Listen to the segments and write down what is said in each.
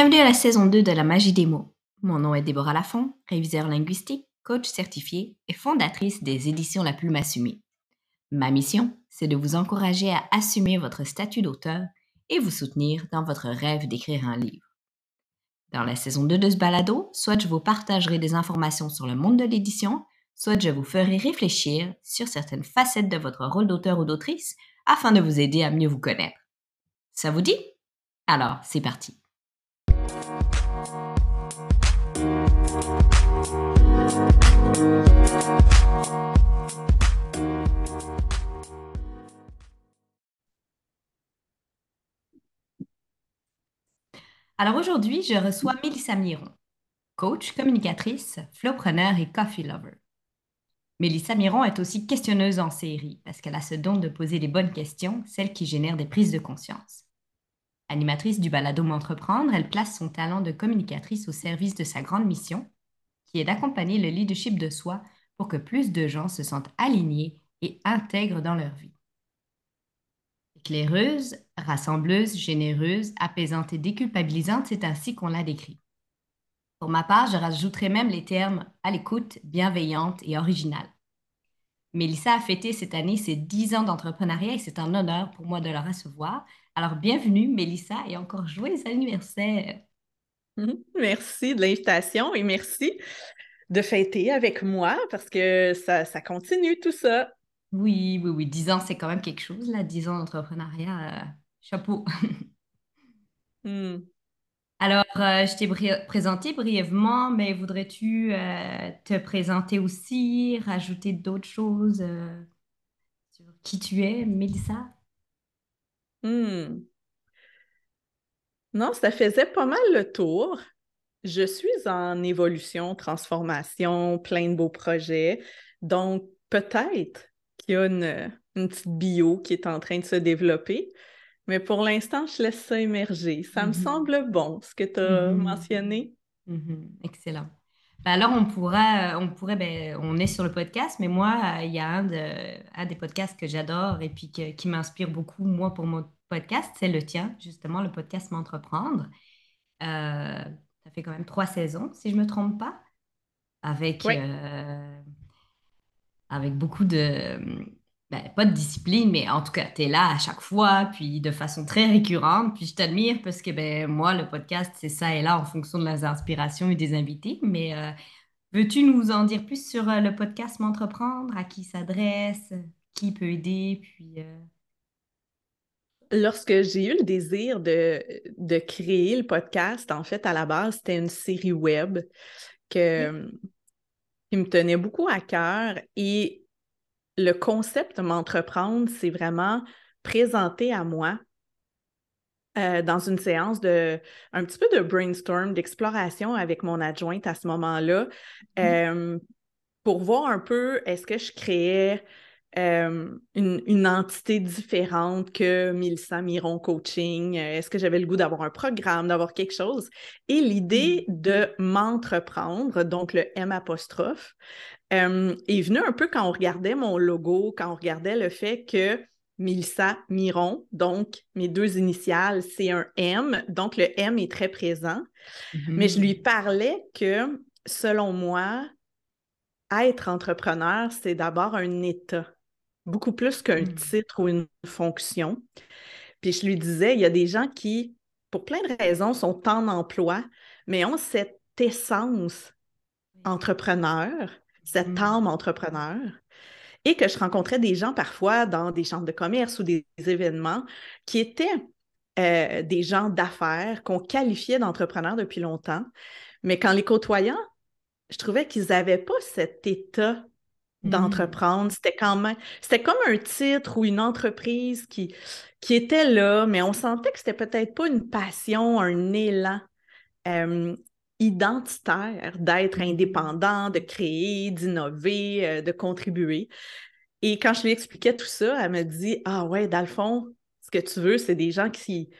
Bienvenue à la saison 2 de la magie des mots. Mon nom est Déborah Lafont, réviseur linguistique, coach certifié et fondatrice des éditions La Plume Assumée. Ma mission, c'est de vous encourager à assumer votre statut d'auteur et vous soutenir dans votre rêve d'écrire un livre. Dans la saison 2 de ce balado, soit je vous partagerai des informations sur le monde de l'édition, soit je vous ferai réfléchir sur certaines facettes de votre rôle d'auteur ou d'autrice afin de vous aider à mieux vous connaître. Ça vous dit? Alors, c'est parti. Alors aujourd'hui, je reçois Mélissa Miron, coach, communicatrice, flowpreneur et coffee lover. Mélissa Miron est aussi questionneuse en série parce qu'elle a ce don de poser les bonnes questions, celles qui génèrent des prises de conscience. Animatrice du balado M'entreprendre, elle place son talent de communicatrice au service de sa grande mission, qui est d'accompagner le leadership de soi pour que plus de gens se sentent alignés et intègrent dans leur vie. Éclaireuse, rassembleuse, généreuse, apaisante et déculpabilisante, c'est ainsi qu'on l'a décrit. Pour ma part, je rajouterai même les termes à l'écoute, bienveillante et originale. Mélissa a fêté cette année ses 10 ans d'entrepreneuriat et c'est un honneur pour moi de la recevoir. Alors, bienvenue, Mélissa, et encore joyeux anniversaire. Merci de l'invitation et merci de fêter avec moi parce que ça, ça continue tout ça. Oui, oui, oui. 10 ans, c'est quand même quelque chose, là. 10 ans d'entrepreneuriat, euh, chapeau. Hmm. Alors, euh, je t'ai présenté brièvement, mais voudrais-tu euh, te présenter aussi, rajouter d'autres choses sur qui tu es, Mélissa? Hmm. Non, ça faisait pas mal le tour. Je suis en évolution, transformation, plein de beaux projets. Donc, peut-être qu'il y a une, petite bio qui est en train de se développer. Mais pour l'instant, je laisse ça émerger. Ça me mm-hmm. semble bon, ce que tu as mm-hmm. mentionné. Mm-hmm. Excellent. Ben alors, on pourrait, on pourrait, ben, on est sur le podcast, mais moi, il y a un, de, des podcasts que j'adore et puis qui m'inspire beaucoup, moi, pour mon podcast, c'est le tien, justement, le podcast M'entreprendre. Euh, ça fait quand même trois saisons, si je ne me trompe pas, avec, euh, avec beaucoup de, ben, pas de discipline, mais en tout cas, tu es là à chaque fois, puis de façon très récurrente. Puis je t'admire parce que ben, moi, le podcast, c'est ça et là en fonction de les inspirations et des invités. Mais euh, veux-tu nous en dire plus sur le podcast M'entreprendre, à qui s'adresse, qui peut aider, puis lorsque j'ai eu le désir de, de, créer le podcast, en fait, à la base, c'était une série web que, qui me tenait beaucoup à cœur. Et le concept de m'entreprendre, c'est vraiment présenté à moi euh, dans une séance de un petit peu de brainstorm, d'exploration avec mon adjointe à ce moment-là, mmh. euh, pour voir un peu est-ce que je créais euh, une, entité différente que Milsa Miron Coaching? Euh, est-ce que j'avais le goût d'avoir un programme, d'avoir quelque chose? Et l'idée mm. de m'entreprendre, donc le M apostrophe, euh, est venue un peu quand on regardait mon logo, quand on regardait le fait que Milsa Miron, donc mes deux initiales, c'est un M, donc le M est très présent. Mais je lui mm-hmm. parlais que, selon moi, être entrepreneur, c'est d'abord un état beaucoup plus qu'un mmh. titre ou une fonction. Puis je lui disais, il y a des gens qui, pour plein de raisons, sont en emploi, mais ont cette essence entrepreneur, cette mmh. âme entrepreneur, et que je rencontrais des gens parfois dans des chambres de commerce ou des événements qui étaient euh, des gens d'affaires qu'on qualifiait d'entrepreneurs depuis longtemps, mais qu'en les côtoyant, je trouvais qu'ils n'avaient pas cet état. D'entreprendre. C'était quand même, c'était comme un titre ou une entreprise qui, qui était là, mais on sentait que c'était peut-être pas une passion, un élan identitaire d'être mmh. indépendant, de créer, d'innover, euh, de contribuer. Et quand je lui expliquais tout ça, elle me dit Ah ouais, dans le fond, ce que tu veux, c'est des gens qui,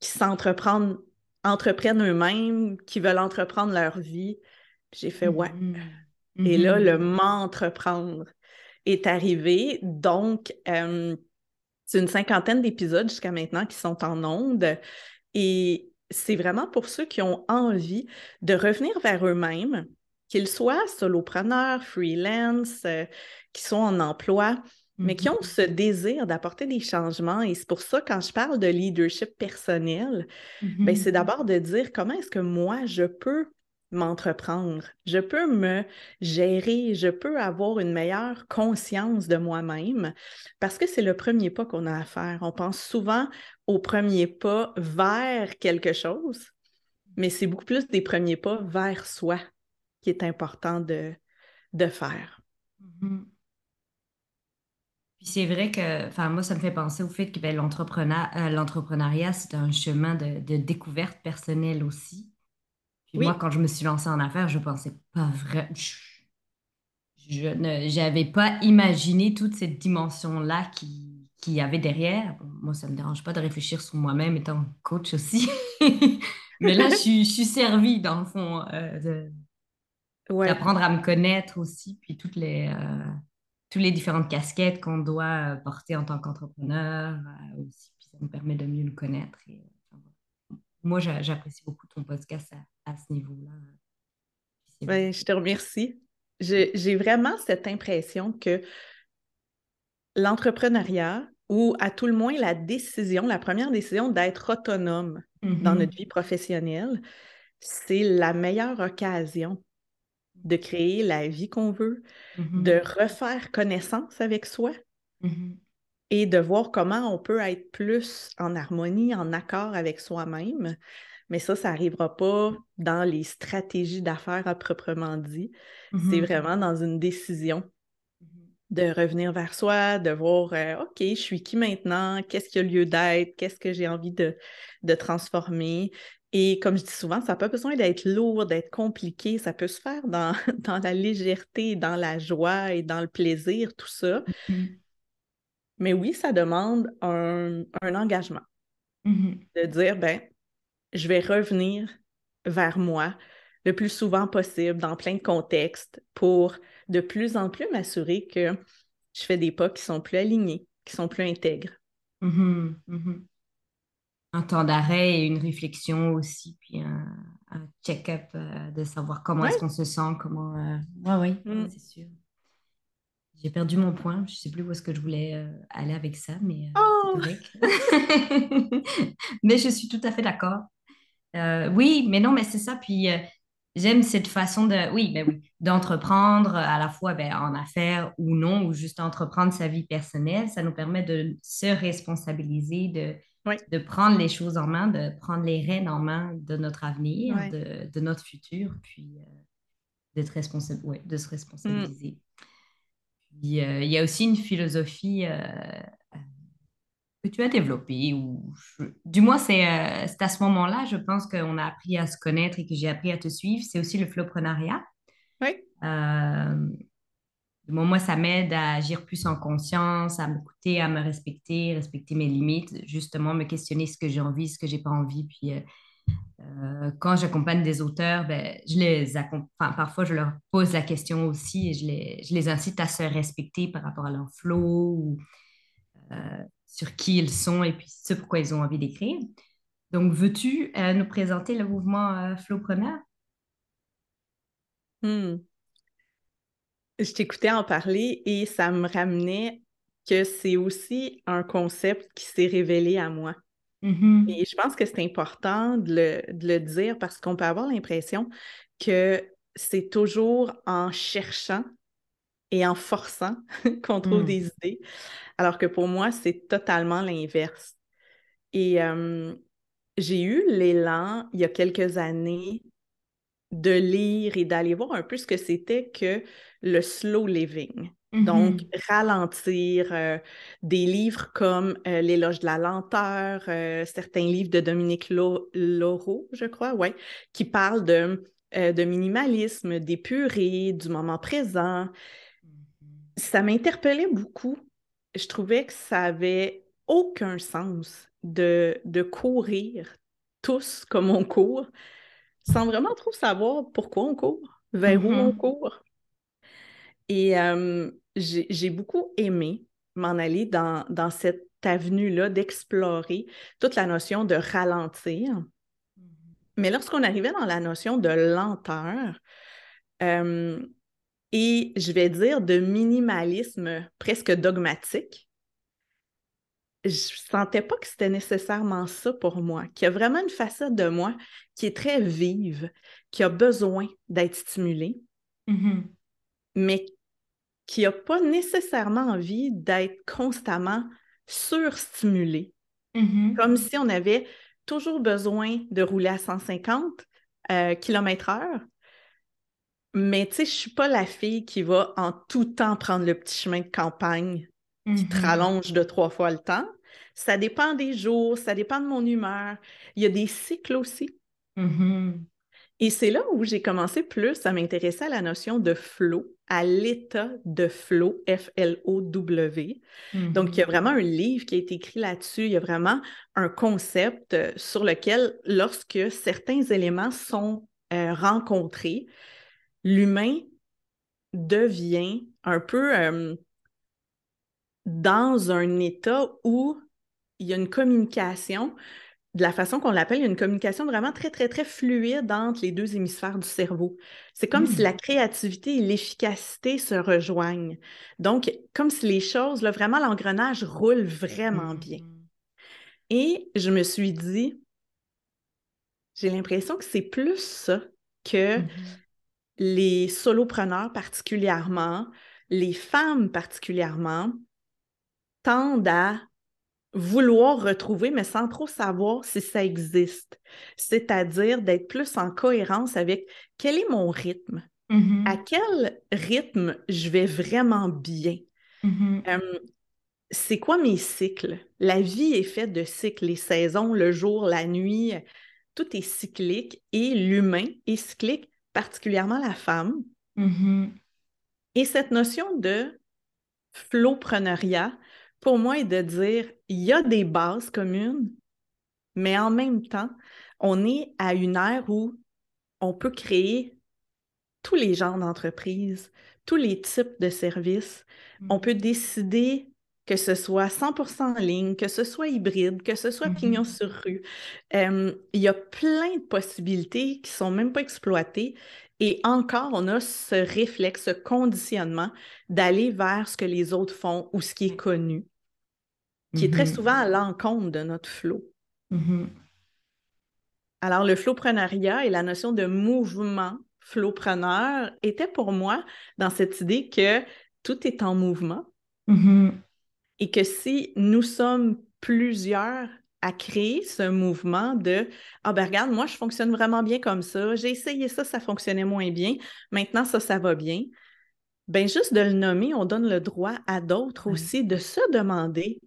qui s'entreprennent, entreprennent eux-mêmes, qui veulent entreprendre leur vie. J'ai fait Ouais. Et là, le mm-hmm. m'entreprendre est arrivé. Donc, c'est une cinquantaine d'épisodes jusqu'à maintenant qui sont en ondes. Et c'est vraiment pour ceux qui ont envie de revenir vers eux-mêmes, qu'ils soient solopreneurs, freelance, euh, qui sont en emploi, mais qui ont ce désir d'apporter des changements. Et c'est pour ça, quand je parle de leadership personnel, ben, c'est d'abord de dire comment est-ce que moi, je peux m'entreprendre, je peux me gérer, je peux avoir une meilleure conscience de moi-même parce que c'est le premier pas qu'on a à faire. On pense souvent au premier pas vers quelque chose, mais c'est beaucoup plus des premiers pas vers soi qui est important de, faire. Mm-hmm. Puis c'est vrai que, enfin, moi, ça me fait penser au fait que ben, euh, l'entrepreneuriat, c'est un chemin de, découverte personnelle aussi. Puis moi, quand je me suis lancée en affaires, je pensais pas vrai. Je n'avais pas imaginé toute cette dimension-là qui, qui y avait derrière. moi, ça ne me dérange pas de réfléchir sur moi-même étant coach aussi. Mais là, je, suis, je suis servie, dans le fond, euh, d'apprendre à me connaître aussi, puis toutes les, euh, toutes les différentes casquettes qu'on doit porter en tant qu'entrepreneur euh, aussi. Puis ça nous permet de mieux nous connaître. Et, moi, j'apprécie beaucoup ton podcast à, ce niveau-là. Ben, je te remercie. J'ai vraiment cette impression que l'entrepreneuriat, ou à tout le moins la décision, la première décision d'être autonome dans mm-hmm. notre vie professionnelle, c'est la meilleure occasion de créer la vie qu'on veut, mm-hmm. de refaire connaissance avec soi mm-hmm. Et de voir comment on peut être plus en harmonie, en accord avec soi-même. Mais ça, ça n'arrivera pas dans les stratégies d'affaires à proprement dit. C'est mm-hmm. vraiment dans une décision de revenir vers soi, de voir, euh, OK, je suis qui maintenant? Qu'est-ce qui a lieu d'être? Qu'est-ce que j'ai envie de, de transformer? Et comme je dis souvent, ça n'a pas besoin d'être lourd, d'être compliqué. Ça peut se faire dans, dans, la légèreté, dans la joie et dans le plaisir, tout ça. Mm-hmm. Mais oui, ça demande un, engagement. Mm-hmm. De dire, ben, je vais revenir vers moi le plus souvent possible, dans plein de contextes, pour de plus en plus m'assurer que je fais des pas qui sont plus alignés, qui sont plus intègres. Mm-hmm un temps d'arrêt et une réflexion aussi, puis un, check-up euh, de savoir comment est-ce qu'on se sent, comment... Euh, oui, mm. c'est sûr. J'ai perdu mon point, je ne sais plus où est-ce que je voulais euh, aller avec ça, mais oh! mais je suis tout à fait d'accord. oui, mais non, mais c'est ça, puis j'aime cette façon de, oui, ben oui, d'entreprendre à la fois ben, en affaires ou non, ou juste entreprendre sa vie personnelle. Ça nous permet de se responsabiliser, de de prendre les choses en main, de prendre les rênes en main de notre avenir, de, notre futur, puis euh, d'être responsable, ouais, de se responsabiliser. Puis euh, il y a aussi une philosophie euh, que tu as développée, ou du moins c'est à ce moment-là, je pense qu'on a appris à se connaître et que j'ai appris à te suivre, c'est aussi le flowprenariat. Oui moi, ça m'aide à agir plus en conscience, à m'écouter, à me respecter, respecter mes limites, justement me questionner ce que j'ai envie, ce que j'ai pas envie. Puis euh, euh, quand j'accompagne des auteurs, ben, je les enfin, parfois je leur pose la question aussi et je les, je les incite à se respecter par rapport à leur flow ou euh, sur qui ils sont et puis ce pourquoi ils ont envie d'écrire. Donc, veux-tu nous présenter le mouvement Flowpreneur? Hmm je t'écoutais en parler et ça me ramenait que c'est aussi un concept qui s'est révélé à moi. Mm-hmm. Et je pense que c'est important de le, dire parce qu'on peut avoir l'impression que c'est toujours en cherchant et en forçant qu'on trouve mm. des idées, alors que pour moi, c'est totalement l'inverse. Et euh, j'ai eu l'élan il y a quelques années de lire et d'aller voir un peu ce que c'était que le slow living. Donc, mm-hmm. ralentir euh, des livres comme euh, L'éloge de la lenteur, euh, certains livres de Dominique Laureau, je crois, ouais, qui parlent de, de minimalisme, d'épuré, du moment présent. Mm-hmm. Ça m'interpellait beaucoup. Je trouvais que ça avait aucun sens de, de courir tous comme on court sans vraiment trop savoir pourquoi on court, vers où on court. Et euh, j'ai beaucoup aimé m'en aller dans, dans cette avenue-là, d'explorer toute la notion de ralentir. Mais lorsqu'on arrivait dans la notion de lenteur, euh, et je vais dire de minimalisme presque dogmatique, je sentais pas que c'était nécessairement ça pour moi, qu'il y a vraiment une facette de moi qui est très vive, qui a besoin d'être stimulée, mm-hmm. mais qui n'a pas nécessairement envie d'être constamment surstimulée. Mm-hmm. Comme si on avait toujours besoin de rouler à 150 euh, km/h. Mais tu sais, je suis pas la fille qui va en tout temps prendre le petit chemin de campagne qui te Mm-hmm. rallonge de trois fois le temps. Ça dépend des jours, ça dépend de mon humeur. Il y a des cycles aussi. Mm-hmm. Et c'est là où j'ai commencé plus à m'intéresser à la notion de flow, à l'état de flow, F-L-O-W. Donc, il y a vraiment un livre qui a été écrit là-dessus. Il y a vraiment un concept euh, sur lequel, lorsque certains éléments sont euh, rencontrés, l'humain devient un peu euh, dans un état où il y a une communication, de la façon qu'on l'appelle, il y a une communication vraiment très, très, très fluide entre les deux hémisphères du cerveau. C'est comme si Mm. la créativité et l'efficacité se rejoignent. Donc, comme si les choses, là, vraiment, l'engrenage roule vraiment bien. Mm-hmm. Et je me suis dit, j'ai l'impression que c'est plus ça que Mm-hmm. les solopreneurs particulièrement, les femmes particulièrement, tendent à vouloir retrouver, mais sans trop savoir si ça existe. C'est-à-dire d'être plus en cohérence avec quel est mon rythme, Mm-hmm. à quel rythme je vais vraiment bien? Mm-hmm. Euh, c'est quoi mes cycles? La vie est faite de cycles, les saisons, le jour, la nuit, tout est cyclique et l'humain est cyclique, particulièrement la femme. Mm-hmm. Et cette notion de flowpreneuriat, pour moi, est de dire il y a des bases communes, mais en même temps, on est à une ère où on peut créer tous les genres d'entreprises, tous les types de services. On peut décider que ce soit 100% en ligne, que ce soit hybride, que ce soit pignon sur rue. Euh, il y a plein de possibilités qui sont même pas exploitées. Et encore, on a ce réflexe, ce conditionnement d'aller vers ce que les autres font ou ce qui est connu, qui est très Mhm. souvent à l'encontre de notre flow. Mhm. Alors, le flowpreneuriat et la notion de mouvement flowpreneur était pour moi dans cette idée que tout est en mouvement Mhm. et que si nous sommes plusieurs à créer ce mouvement de Ah ben regarde, moi je fonctionne vraiment bien comme ça, j'ai essayé ça, ça fonctionnait moins bien, maintenant ça, ça va bien. Ben juste de le nommer, on donne le droit à d'autres aussi de se demander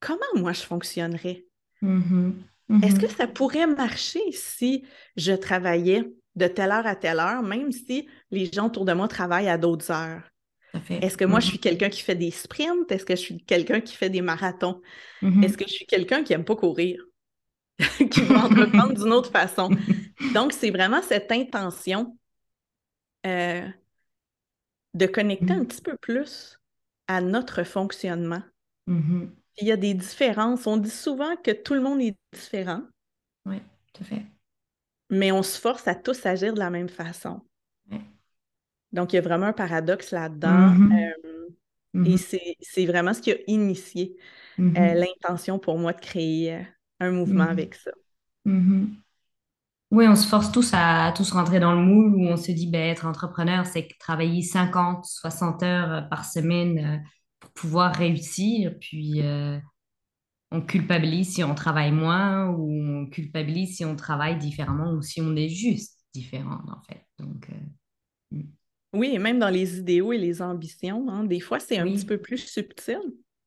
comment moi je fonctionnerais. Mhm. Est-ce que ça pourrait marcher si je travaillais de telle heure à telle heure, même si les gens autour de moi travaillent à d'autres heures? Est-ce que moi, je Mhm. suis quelqu'un qui fait des sprints? Est-ce que je suis quelqu'un qui fait des marathons? Mhm. Est-ce que je suis quelqu'un qui n'aime pas courir? qui veut entreprendre d'une autre façon? Donc, c'est vraiment cette intention euh, de connecter un Mhm. petit peu plus à notre fonctionnement. Il y a des différences. On dit souvent que tout le monde est différent, Oui, tout à fait. mais on se force à tous agir de la même façon. Donc, il y a vraiment un paradoxe là-dedans. Mhm. euh, et Mhm. c'est c'est vraiment ce qui a initié euh, l'intention pour moi de créer euh, un mouvement avec ça. Oui, on se force tous à, à tous rentrer dans le moule où on se dit, ben, être entrepreneur, c'est travailler 50, 60 heures par semaine pour pouvoir réussir. Puis euh, on culpabilise si on travaille moins ou on culpabilise si on travaille différemment ou si on est juste différent, en fait. Donc, euh, Oui, et même dans les idéaux et les ambitions, hein, des fois, c'est un Oui. petit peu plus subtil.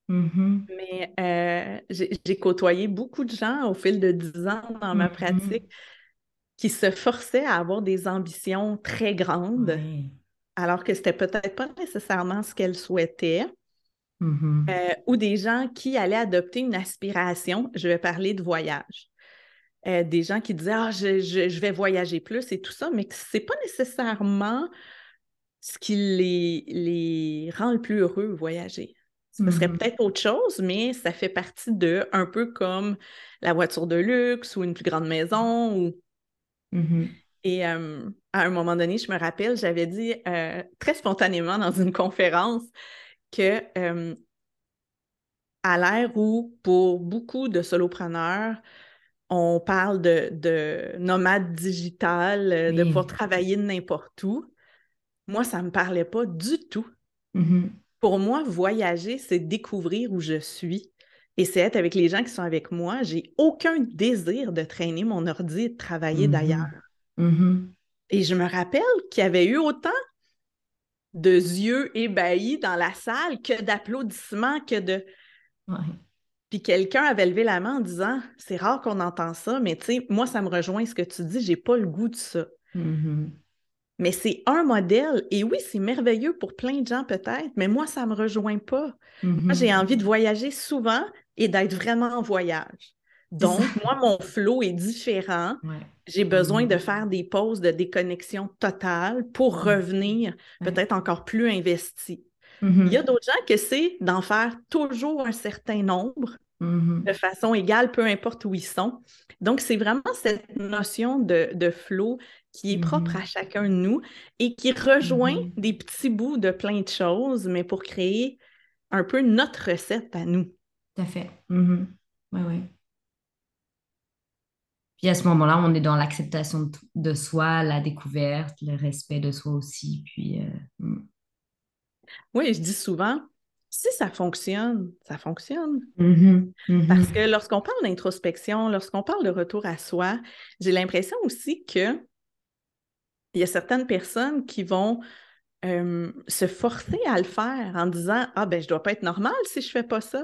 mhm, Mais euh, j'ai j'ai côtoyé beaucoup de gens au fil de dix ans dans ma Mhm. pratique qui se forçaient à avoir des ambitions très grandes, alors que c'était peut-être pas nécessairement ce qu'elles souhaitaient. mhm, Euh, ou des gens qui allaient adopter une aspiration, je vais parler de voyage. Euh, des gens qui disaient Ah, je, je- je vais voyager plus et tout ça, mais que c'est pas nécessairement ce qui les, les rend le plus heureux, voyager. Ce serait Mhm. peut-être autre chose, mais ça fait partie de un peu comme la voiture de luxe ou une plus grande maison ou Mhm. Et euh, à un moment donné, je me rappelle, j'avais dit euh, très spontanément dans une conférence que euh, à l'ère où, pour beaucoup de solopreneurs, on parle de, de nomade digital, de Oui. pouvoir travailler de n'importe où, moi, ça ne me parlait pas du tout. Mhm. Pour moi, voyager, c'est découvrir où je suis et c'est être avec les gens qui sont avec moi. J'ai aucun désir de traîner mon ordi et de travailler Mhm. d'ailleurs. Mhm. Et je me rappelle qu'il y avait eu autant de yeux ébahis dans la salle que d'applaudissements, que de... Ouais. Puis quelqu'un avait levé la main en disant, c'est rare qu'on entend ça, mais tu sais, moi, ça me rejoint ce que tu dis, j'ai pas le goût de ça. Mais c'est un modèle, et oui, c'est merveilleux pour plein de gens peut-être, mais moi, ça me rejoint pas. Moi, j'ai envie de voyager souvent et d'être vraiment en voyage. Donc, moi, mon flow est différent. Ouais. J'ai besoin Mhm. de faire des pauses de déconnexion totale pour revenir peut-être encore plus investi. Il y a d'autres gens que c'est d'en faire toujours un certain nombre de façon égale, peu importe où ils sont. Donc, c'est vraiment cette notion de, de flow qui est propre Mhm. à chacun de nous et qui rejoint Mhm. des petits bouts de plein de choses, mais pour créer un peu notre recette à nous. Tout à fait. Mhm. Ouais, ouais. Puis à ce moment-là, on est dans l'acceptation de, soi, la découverte, le respect de soi aussi. Puis, euh, mm. Oui, je dis souvent, si ça fonctionne, ça fonctionne. Parce que lorsqu'on parle d'introspection, lorsqu'on parle de retour à soi, j'ai l'impression aussi que il y a certaines personnes qui vont euh, se forcer à le faire en disant Ah, ben, je dois pas être normale si je fais pas ça.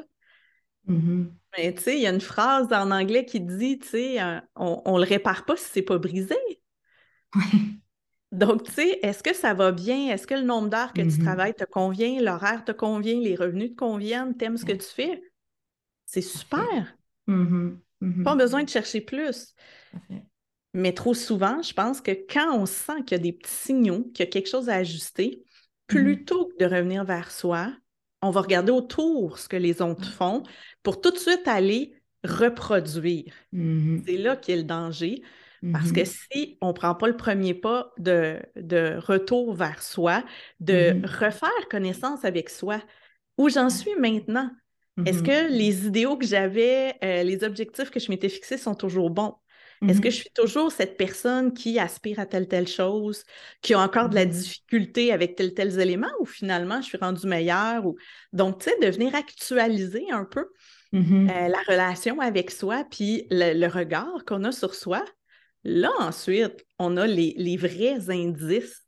Mhm. Mais tu sais, il y a une phrase en anglais qui dit, tu sais, euh, on, on le répare pas si c'est pas brisé. Donc, tu sais, est-ce que ça va bien? Est-ce que le nombre d'heures que tu Mhm. travailles te convient? L'horaire te convient? Les revenus te conviennent? T'aimes ce que tu fais? C'est super. Mhm. Pas besoin de chercher plus. Mais trop souvent, je pense que quand on sent qu'il y a des petits signaux, qu'il y a quelque chose à ajuster, Mhm. plutôt que de revenir vers soi, on va regarder autour ce que les autres Ouais. font pour tout de suite aller reproduire. Mhm. C'est là qu'est le danger. Parce que Mhm. si on ne prend pas le premier pas de, de retour vers soi, de Mhm. refaire connaissance avec soi, où j'en suis maintenant, est-ce Mhm. que les idéaux que j'avais, euh, les objectifs que je m'étais fixés sont toujours bons? Est-ce que Mhm. je suis toujours cette personne qui aspire à telle telle chose, qui a encore de la Mhm. difficulté avec tels tels éléments, ou finalement je suis rendue meilleure? Ou... Donc, tu sais, de venir actualiser un peu Mhm. euh, la relation avec soi, puis le, le regard qu'on a sur soi. Là, ensuite, on a les, les vrais indices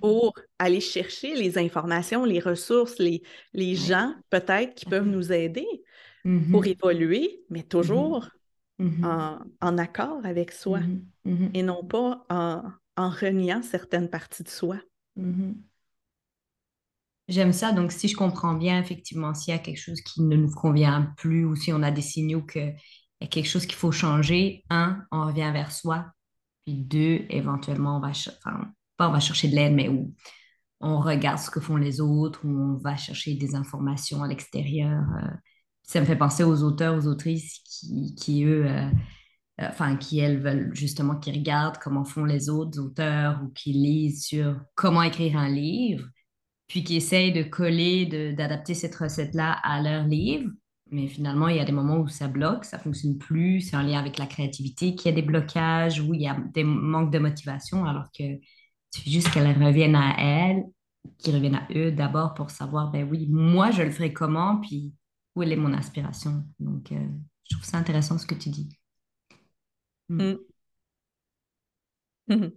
pour aller chercher les informations, les ressources, les, gens peut-être qui peuvent nous aider pour évoluer, mais toujours Mhm. en, en accord avec soi Mhm. Mhm. et non pas en, en reniant certaines parties de soi. J'aime ça. Donc, si je comprends bien, effectivement, s'il y a quelque chose qui ne nous convient plus ou si on a des signaux qu'il y a quelque chose qu'il faut changer, un, on revient vers soi. Puis deux, éventuellement, on va, enfin, pas on va chercher de l'aide, mais où on regarde ce que font les autres, ou on va chercher des informations à l'extérieur. euh. Ça me fait penser aux auteurs, aux autrices qui, qui eux, euh, euh, enfin, qui elles veulent justement, qui regardent comment font les autres auteurs ou qui lisent sur comment écrire un livre puis qui essayent de coller, d'adapter cette recette-là à leur livre. Mais finalement, il y a des moments où ça bloque, ça fonctionne plus, c'est en lien avec la créativité, qu'il y a des blocages, où il y a des manques de motivation, alors que c'est juste qu'elles reviennent à elles, qu'ils reviennent à eux d'abord pour savoir, ben oui, moi, je le ferai comment, puis où elle est mon aspiration. Donc, euh, je trouve ça intéressant ce que tu dis. Mm. Mm. Mhm.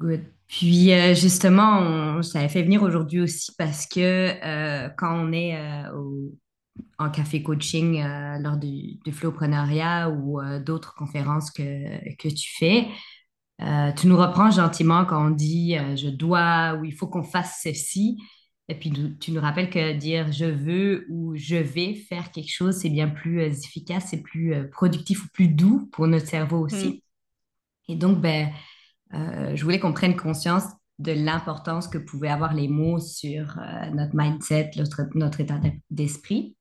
Good. Puis euh, justement, on, je t'avais fait venir aujourd'hui aussi parce que euh, quand on est au- en café coaching lors du, du flowpreneuriat ou d'autres conférences que, que tu fais, tu nous reprends gentiment quand on dit je dois ou il faut qu'on fasse ceci. Et puis tu nous rappelles que dire je veux ou je vais faire quelque chose, c'est bien plus euh, efficace, c'est plus euh, productif ou plus doux pour notre cerveau Mm. aussi. Et donc, ben, euh, je voulais qu'on prenne conscience de l'importance que pouvaient avoir les mots sur euh, notre mindset, notre, notre état d'e- d'esprit.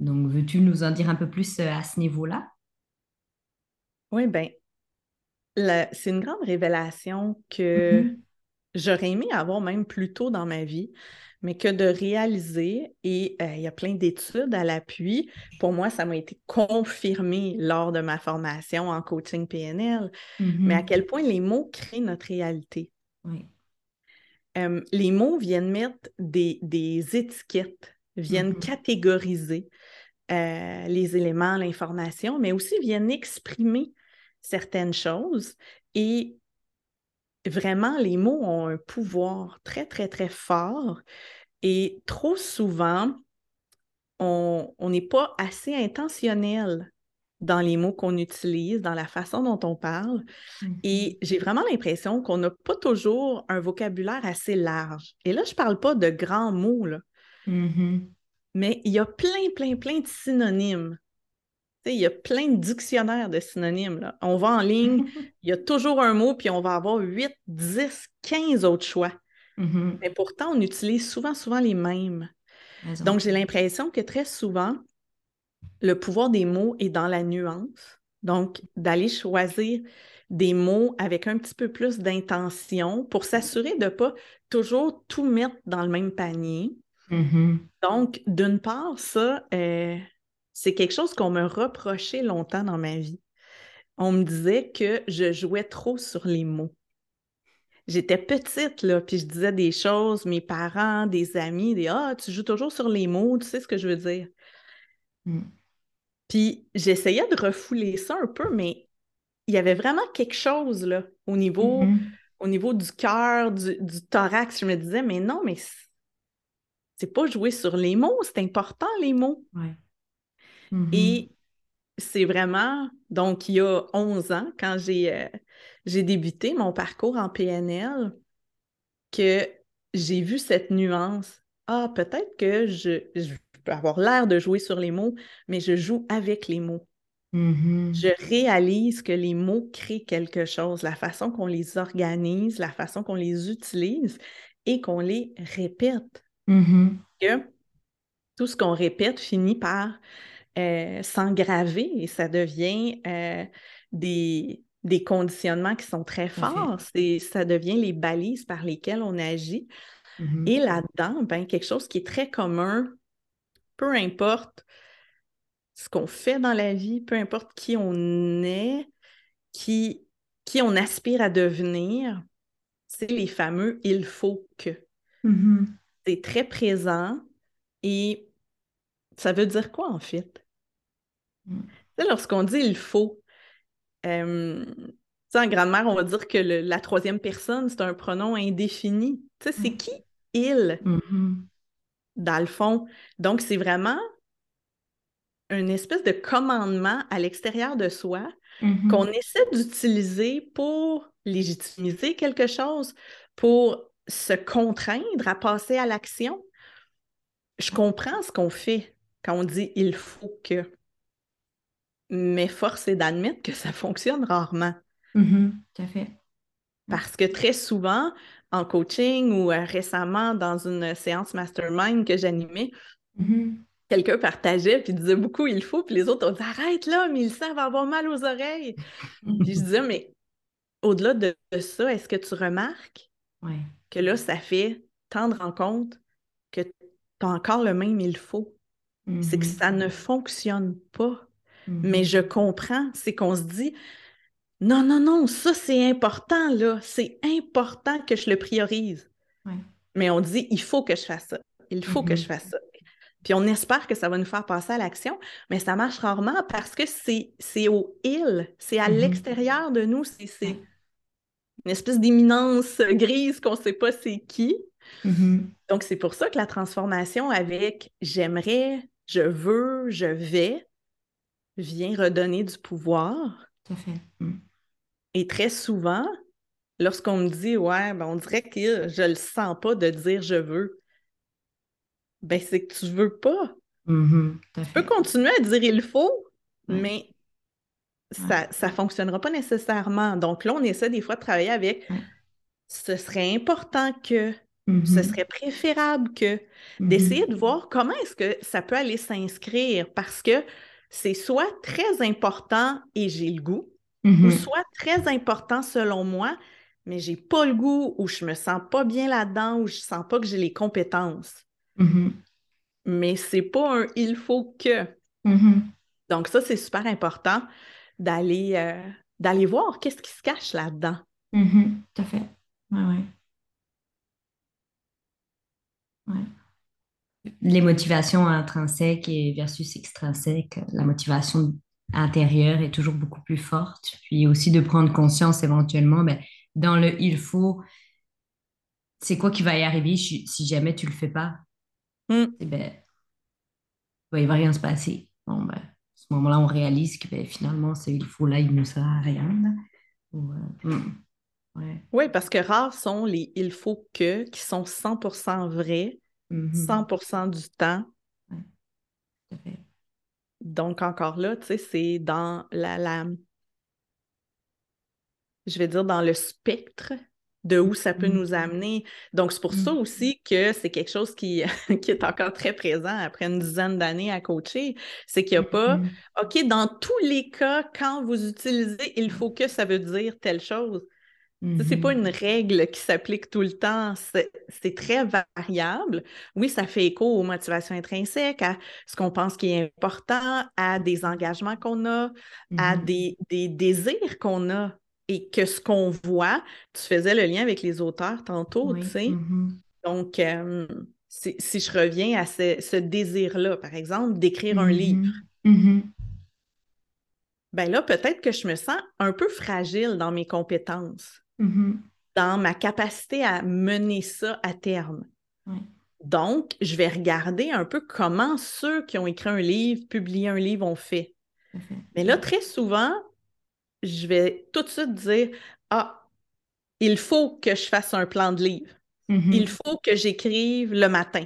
Donc, veux-tu nous en dire un peu plus à ce niveau-là? Oui, bien, c'est une grande révélation que mm-hmm. J'aurais aimé avoir même plus tôt dans ma vie, mais que de réaliser, et euh, il y a plein d'études à l'appui, pour moi, ça m'a été confirmé lors de ma formation en coaching PNL, mais à mm-hmm. quel point les mots créent notre réalité. les mots viennent mettre des, étiquettes, viennent mm-hmm. catégoriser euh, les éléments, l'information, mais aussi viennent exprimer certaines choses. Et vraiment, les mots ont un pouvoir très, très, très fort. Et trop souvent, on n'est pas assez intentionnel dans les mots qu'on utilise, dans la façon dont on parle. Et mm-hmm. j'ai vraiment l'impression qu'on n'a pas toujours un vocabulaire assez large. Et là, je ne parle pas de grands mots, là. Mm-hmm. mais il y a plein, plein, plein de synonymes il y a plein de dictionnaires de synonymes. Là. On va en ligne, il y a toujours un mot, puis on va avoir 8, 10, 15 autres choix. Mm-hmm. Mais pourtant, on utilise souvent, souvent les mêmes. Donc, j'ai l'impression que très souvent, le pouvoir des mots est dans la nuance. Donc, d'aller choisir des mots avec un petit peu plus d'intention pour s'assurer de ne pas toujours tout mettre dans le même panier. Mm-hmm. Donc, d'une part, ça, euh, c'est quelque chose qu'on me reprochait longtemps dans ma vie. On me disait que je jouais trop sur les mots. J'étais petite, là, puis je disais des choses, mes parents, des amis, des Ah, tu joues toujours sur les mots, tu sais ce que je veux dire. Mm. Puis j'essayais de refouler ça un peu, mais il y avait vraiment quelque chose là, au niveau, mm-hmm. au niveau du cœur, du, thorax. Je me disais, mais non, mais c'est pas jouer sur les mots, c'est important les mots. Mm-hmm. Et c'est vraiment, donc il y a 11 ans, quand euh, j'ai débuté mon parcours en PNL, que j'ai vu cette nuance. Ah, peut-être que je, peux avoir l'air de jouer sur les mots, mais je joue avec les mots. Mm-hmm. Je réalise que les mots créent quelque chose, la façon qu'on les organise, la façon qu'on les utilise et qu'on les répète. Mm-hmm. Que tout ce qu'on répète finit par euh, s'engraver et ça devient euh, des, des, conditionnements qui sont très forts. Ça devient les balises par lesquelles on agit. Mm-hmm. Et là-dedans, ben, quelque chose qui est très commun, peu importe ce qu'on fait dans la vie, peu importe qui on est, qui, qui on aspire à devenir, c'est les fameux il faut que. Mm-hmm. C'est très présent et ça veut dire quoi en fait? Mm. lorsqu'on dit il faut, euh, en grammaire, on va dire que la troisième personne, c'est un pronom indéfini. c'est mm. qui il, mm-hmm. dans le fond? Donc, c'est vraiment une espèce de commandement à l'extérieur de soi mm-hmm. qu'on essaie d'utiliser pour légitimiser quelque chose, pour se contraindre à passer à l'action. Je comprends ce qu'on fait quand on dit il faut que mais force est d'admettre que ça fonctionne rarement. Mm-hmm, tout à fait. Parce que très souvent, en coaching ou euh, récemment dans une séance mastermind que j'animais, mm-hmm. quelqu'un partageait puis disait beaucoup il faut, puis les autres ont dit arrête là, mais ils savent avoir mal aux oreilles. puis je disais mais au-delà de ça, est-ce que tu remarques que là, ça fait tendre en compte que tu as encore le même il faut? C'est que mm-hmm. ça ne fonctionne pas. Mais mm-hmm. je comprends, c'est qu'on se dit, non, non, non, ça c'est important, là, c'est important que je le priorise. Mais on dit, il faut que je fasse ça, il faut que je mm-hmm. fasse ça. Puis on espère que ça va nous faire passer à l'action, mais ça marche rarement parce que c'est au il, c'est à mm-hmm. l'extérieur de nous, c'est une espèce d'éminence grise qu'on ne sait pas c'est qui. Donc c'est pour ça que la transformation avec j'aimerais, je veux, je vais, vient redonner du pouvoir. Tout à fait. Mm. Et très souvent, lorsqu'on me dit Ouais, ben on dirait que je le sens pas de dire je veux, ben c'est que tu veux pas. Mm-hmm. tu peux continuer à dire il faut, mais ça ne fonctionnera pas nécessairement. Donc là, on essaie des fois de travailler avec ce serait important que, ce mm-hmm. serait préférable que, mm-hmm. d'essayer de voir comment est-ce que ça peut aller s'inscrire parce que c'est soit très important et j'ai le goût, ou Mhm. soit très important selon moi, mais j'ai pas le goût ou je me sens pas bien là-dedans ou je sens pas que j'ai les compétences. Mhm. Mais c'est pas un il faut que. Mhm. Donc ça, c'est super important d'aller euh, d'aller voir qu'est-ce qui se cache là-dedans. Mhm. Tout à fait. Ouais, ouais. Ouais. Les motivations intrinsèques et versus extrinsèques, la motivation intérieure est toujours beaucoup plus forte. Puis aussi de prendre conscience éventuellement, ben, dans le il faut, c'est quoi qui va y arriver si jamais tu le fais pas? Hmm. Eh ben, ben, il va rien se passer. Bon, ben, à ce moment-là, on réalise que ben, finalement, ce il faut là, il ne sert à rien. Ou, euh, hmm. Ouais. Oui, parce que rares sont les il faut que qui sont 100% vrais, Mhm. 100% du temps. Donc encore là, tu sais, c'est dans la, la, je vais dire dans le spectre de où ça peut nous amener. Donc c'est pour ça Mhm. aussi que c'est quelque chose qui, qui est encore très présent après une dizaine d'années à coacher, c'est qu'il n'y a pas. OK, dans tous les cas, quand vous utilisez il faut que ça veut dire telle chose. Ça, C'est pas Mhm. une règle qui s'applique tout le temps, c'est très variable. Oui, ça fait écho aux motivations intrinsèques, à ce qu'on pense qui est important, à des engagements qu'on a, à Mhm. des, des désirs qu'on a et que ce qu'on voit, tu faisais le lien avec les auteurs tantôt, tu sais. Mhm. Donc, euh, si, si je reviens à ce, ce désir-là, par exemple, d'écrire un livre, ben là, peut-être que je me sens un peu fragile dans mes compétences. Mhm. dans ma capacité à mener ça à terme. Donc, je vais regarder un peu comment ceux qui ont écrit un livre, publié un livre, ont fait. Mais là, très souvent, je vais tout de suite dire, ah, il faut que je fasse un plan de livre. Mhm. Il faut que j'écrive le matin.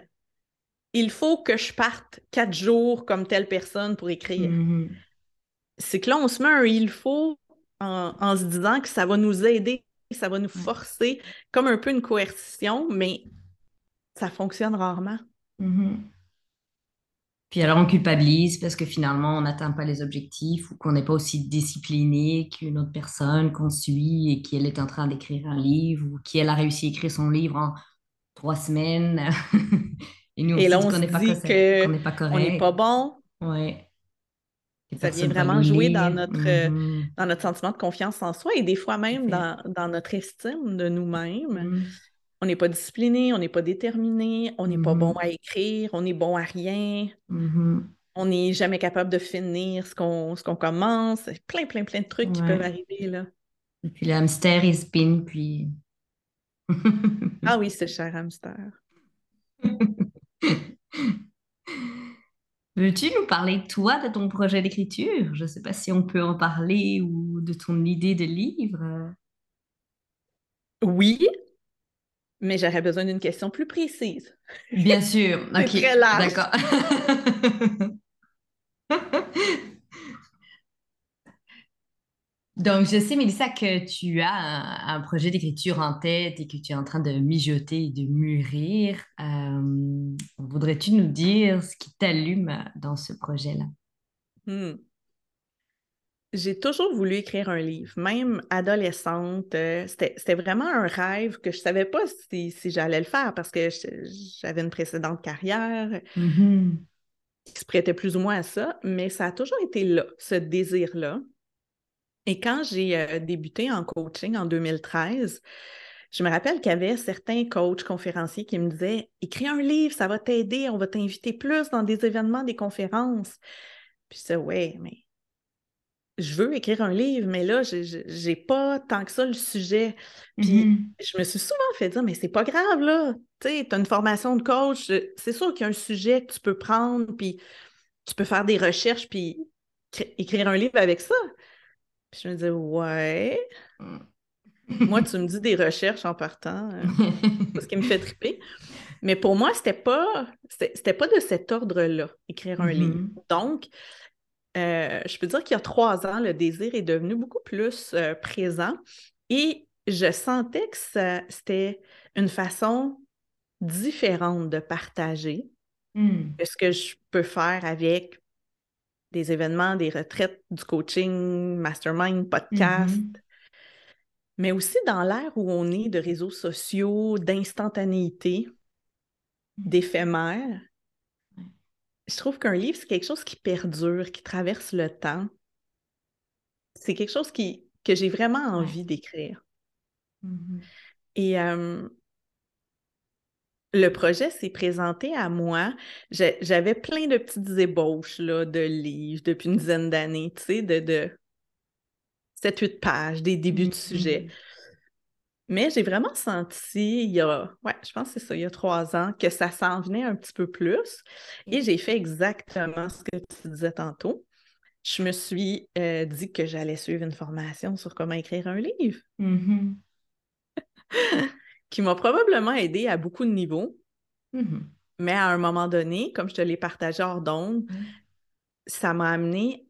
Il faut que je parte quatre jours comme telle personne pour écrire. Mhm. C'est que là, on se met un il faut en, en se disant que ça va nous aider, ça va nous forcer, comme un peu une coercition, mais ça fonctionne rarement. Mhm. Puis alors on culpabilise parce que finalement on n'atteint pas les objectifs ou qu'on n'est pas aussi discipliné qu'une autre personne qu'on suit et qui elle est en train d'écrire un livre ou qui elle a réussi à écrire son livre en trois semaines. Et nous on Et là, dit on qu'on se n'est pas, dit correct- qu'on n'est pas on n'est correct. pas bon. Ouais. Ça vient vraiment jouer dans notre, euh, Mhm. dans notre sentiment de confiance en soi et des fois même dans, dans notre estime de nous-mêmes. Mhm. On n'est pas discipliné, on n'est pas déterminé, on n'est pas bon Mhm. à écrire, on est bon à rien, on n'est jamais capable de finir ce qu'on ce qu'on commence. Plein, plein, plein de trucs qui peuvent arriver là. Et puis le hamster il spin puis. Ah oui, c'est cher hamster. Veux-tu nous parler, toi, de ton projet d'écriture? Je ne sais pas si on peut en parler ou de ton idée de livre. Oui, mais j'aurais besoin d'une question plus précise. Bien sûr. Ok, d'accord. Donc, je sais, Mélissa, que tu as un, un projet d'écriture en tête et que tu es en train de mijoter et de mûrir. Euh, voudrais-tu nous dire ce qui t'allume dans ce projet-là? Hmm. J'ai toujours voulu écrire un livre, même adolescente. euh, c'était, vraiment un rêve que je savais pas si, si j'allais le faire parce que j'avais une précédente carrière qui se prêtait plus ou moins à ça, mais ça a toujours été là, ce désir-là. Et quand j'ai euh, débuté en coaching en 2013, je me rappelle qu'il y avait certains coachs, conférenciers qui me disaient Écris un livre, ça va t'aider, on va t'inviter plus dans des événements, des conférences. Puis je disais Ouais, mais je veux écrire un livre, mais là, j'ai j'ai pas tant que ça le sujet. Puis Mhm. je me suis souvent fait dire, mais c'est pas grave, là. Tu sais, tu as une formation de coach, euh, c'est sûr qu'il y a un sujet que tu peux prendre, puis tu peux faire des recherches, puis écrire un livre avec ça. Puis je me disais, ouais. Moi, tu me dis des recherches en partant, euh, c'est ce qui me fait triper. Mais pour moi, c'était pas, c'était pas de cet ordre-là, écrire un livre. Donc, euh, je peux dire qu'il y a trois ans, le désir est devenu beaucoup plus euh, présent et je sentais que c'était une façon différente de partager que ce que je peux faire avec des événements, des retraites, du coaching, mastermind, podcast. Mhm. Mais aussi dans l'ère où on est de réseaux sociaux, d'instantanéité, d'éphémère, Ouais. je trouve qu'un livre, c'est quelque chose qui perdure, qui traverse le temps. C'est quelque chose qui, que j'ai vraiment envie d'écrire. Mhm. Et euh, le projet s'est présenté à moi. J'avais plein de petites ébauches là, de livres depuis une dizaine d'années, tu sais, de, de 7-8 pages, des débuts de sujet. Mhm. Mais j'ai vraiment senti, il y a, ouais, je pense que c'est ça, il y a trois ans, que ça s'en venait un petit peu plus. Et j'ai fait exactement ce que tu disais tantôt. Je me suis euh, dit que j'allais suivre une formation sur comment écrire un livre, Mhm. qui m'a probablement aidé à beaucoup de niveaux. Mhm. Mais à un moment donné, comme je te l'ai partagé hors d'onde, Ouais. ça m'a amené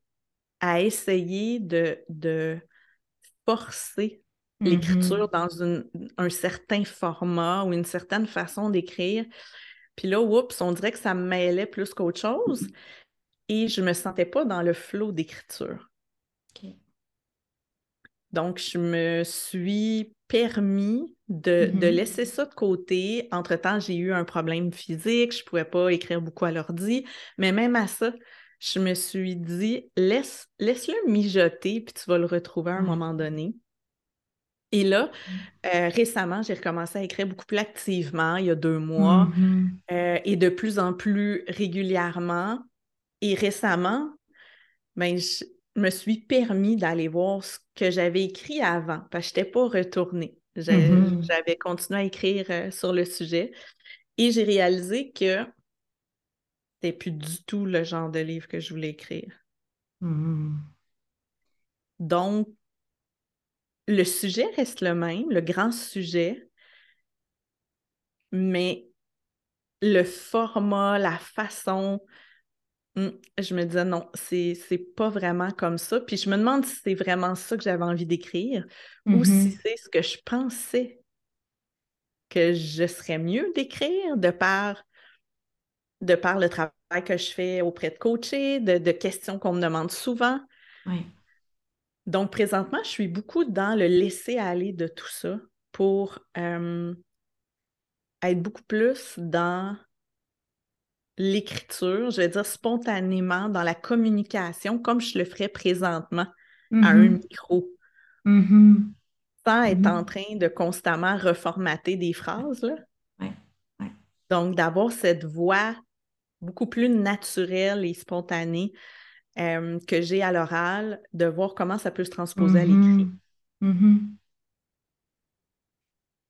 à essayer de, de forcer l'écriture Mhm. dans une- un certain format ou une certaine façon d'écrire. Puis là, oups, on dirait que ça me mêlait plus qu'autre chose et je me sentais pas dans le flot d'écriture. Donc, je me suis permis de, de Mhm. laisser ça de côté. Entre-temps, j'ai eu un problème physique, je pouvais pas écrire beaucoup à l'ordi, mais même à ça, je me suis dit, laisse, laisse-le mijoter, puis tu vas le retrouver à un Ouais. moment donné. Et là, Mhm. euh, récemment, j'ai recommencé à écrire beaucoup plus activement, il y a deux mois, euh, et de plus en plus régulièrement. Et récemment, ben, je me suis permis d'aller voir ce que j'avais écrit avant, parce que je n'étais pas retournée. Mhm. J'avais continué à écrire euh, sur le sujet et j'ai réalisé que c'était plus du tout le genre de livre que je voulais écrire. Mhm. Donc, le sujet reste le même, le grand sujet, mais le format, la façon, hmm, je me disais non, c'est c'est pas vraiment comme ça. Puis je me demande si c'est vraiment ça que j'avais envie d'écrire ou si Mhm. c'est ce que je pensais que je serais mieux d'écrire de par, de par le travail que je fais auprès de coachés, de, de questions qu'on me demande souvent. Ouais. Donc, présentement, je suis beaucoup dans le laisser aller de tout ça pour euh, être beaucoup plus dans l'écriture, je vais dire spontanément, dans la communication, comme je le ferais présentement à un Mhm. micro, Mhm. sans être en Mhm. train de constamment reformater des phrases. Là. Ouais. Ouais. Donc, d'avoir cette voix beaucoup plus naturelle et spontanée euh, que j'ai à l'oral, de voir comment ça peut se transposer à l'écrit.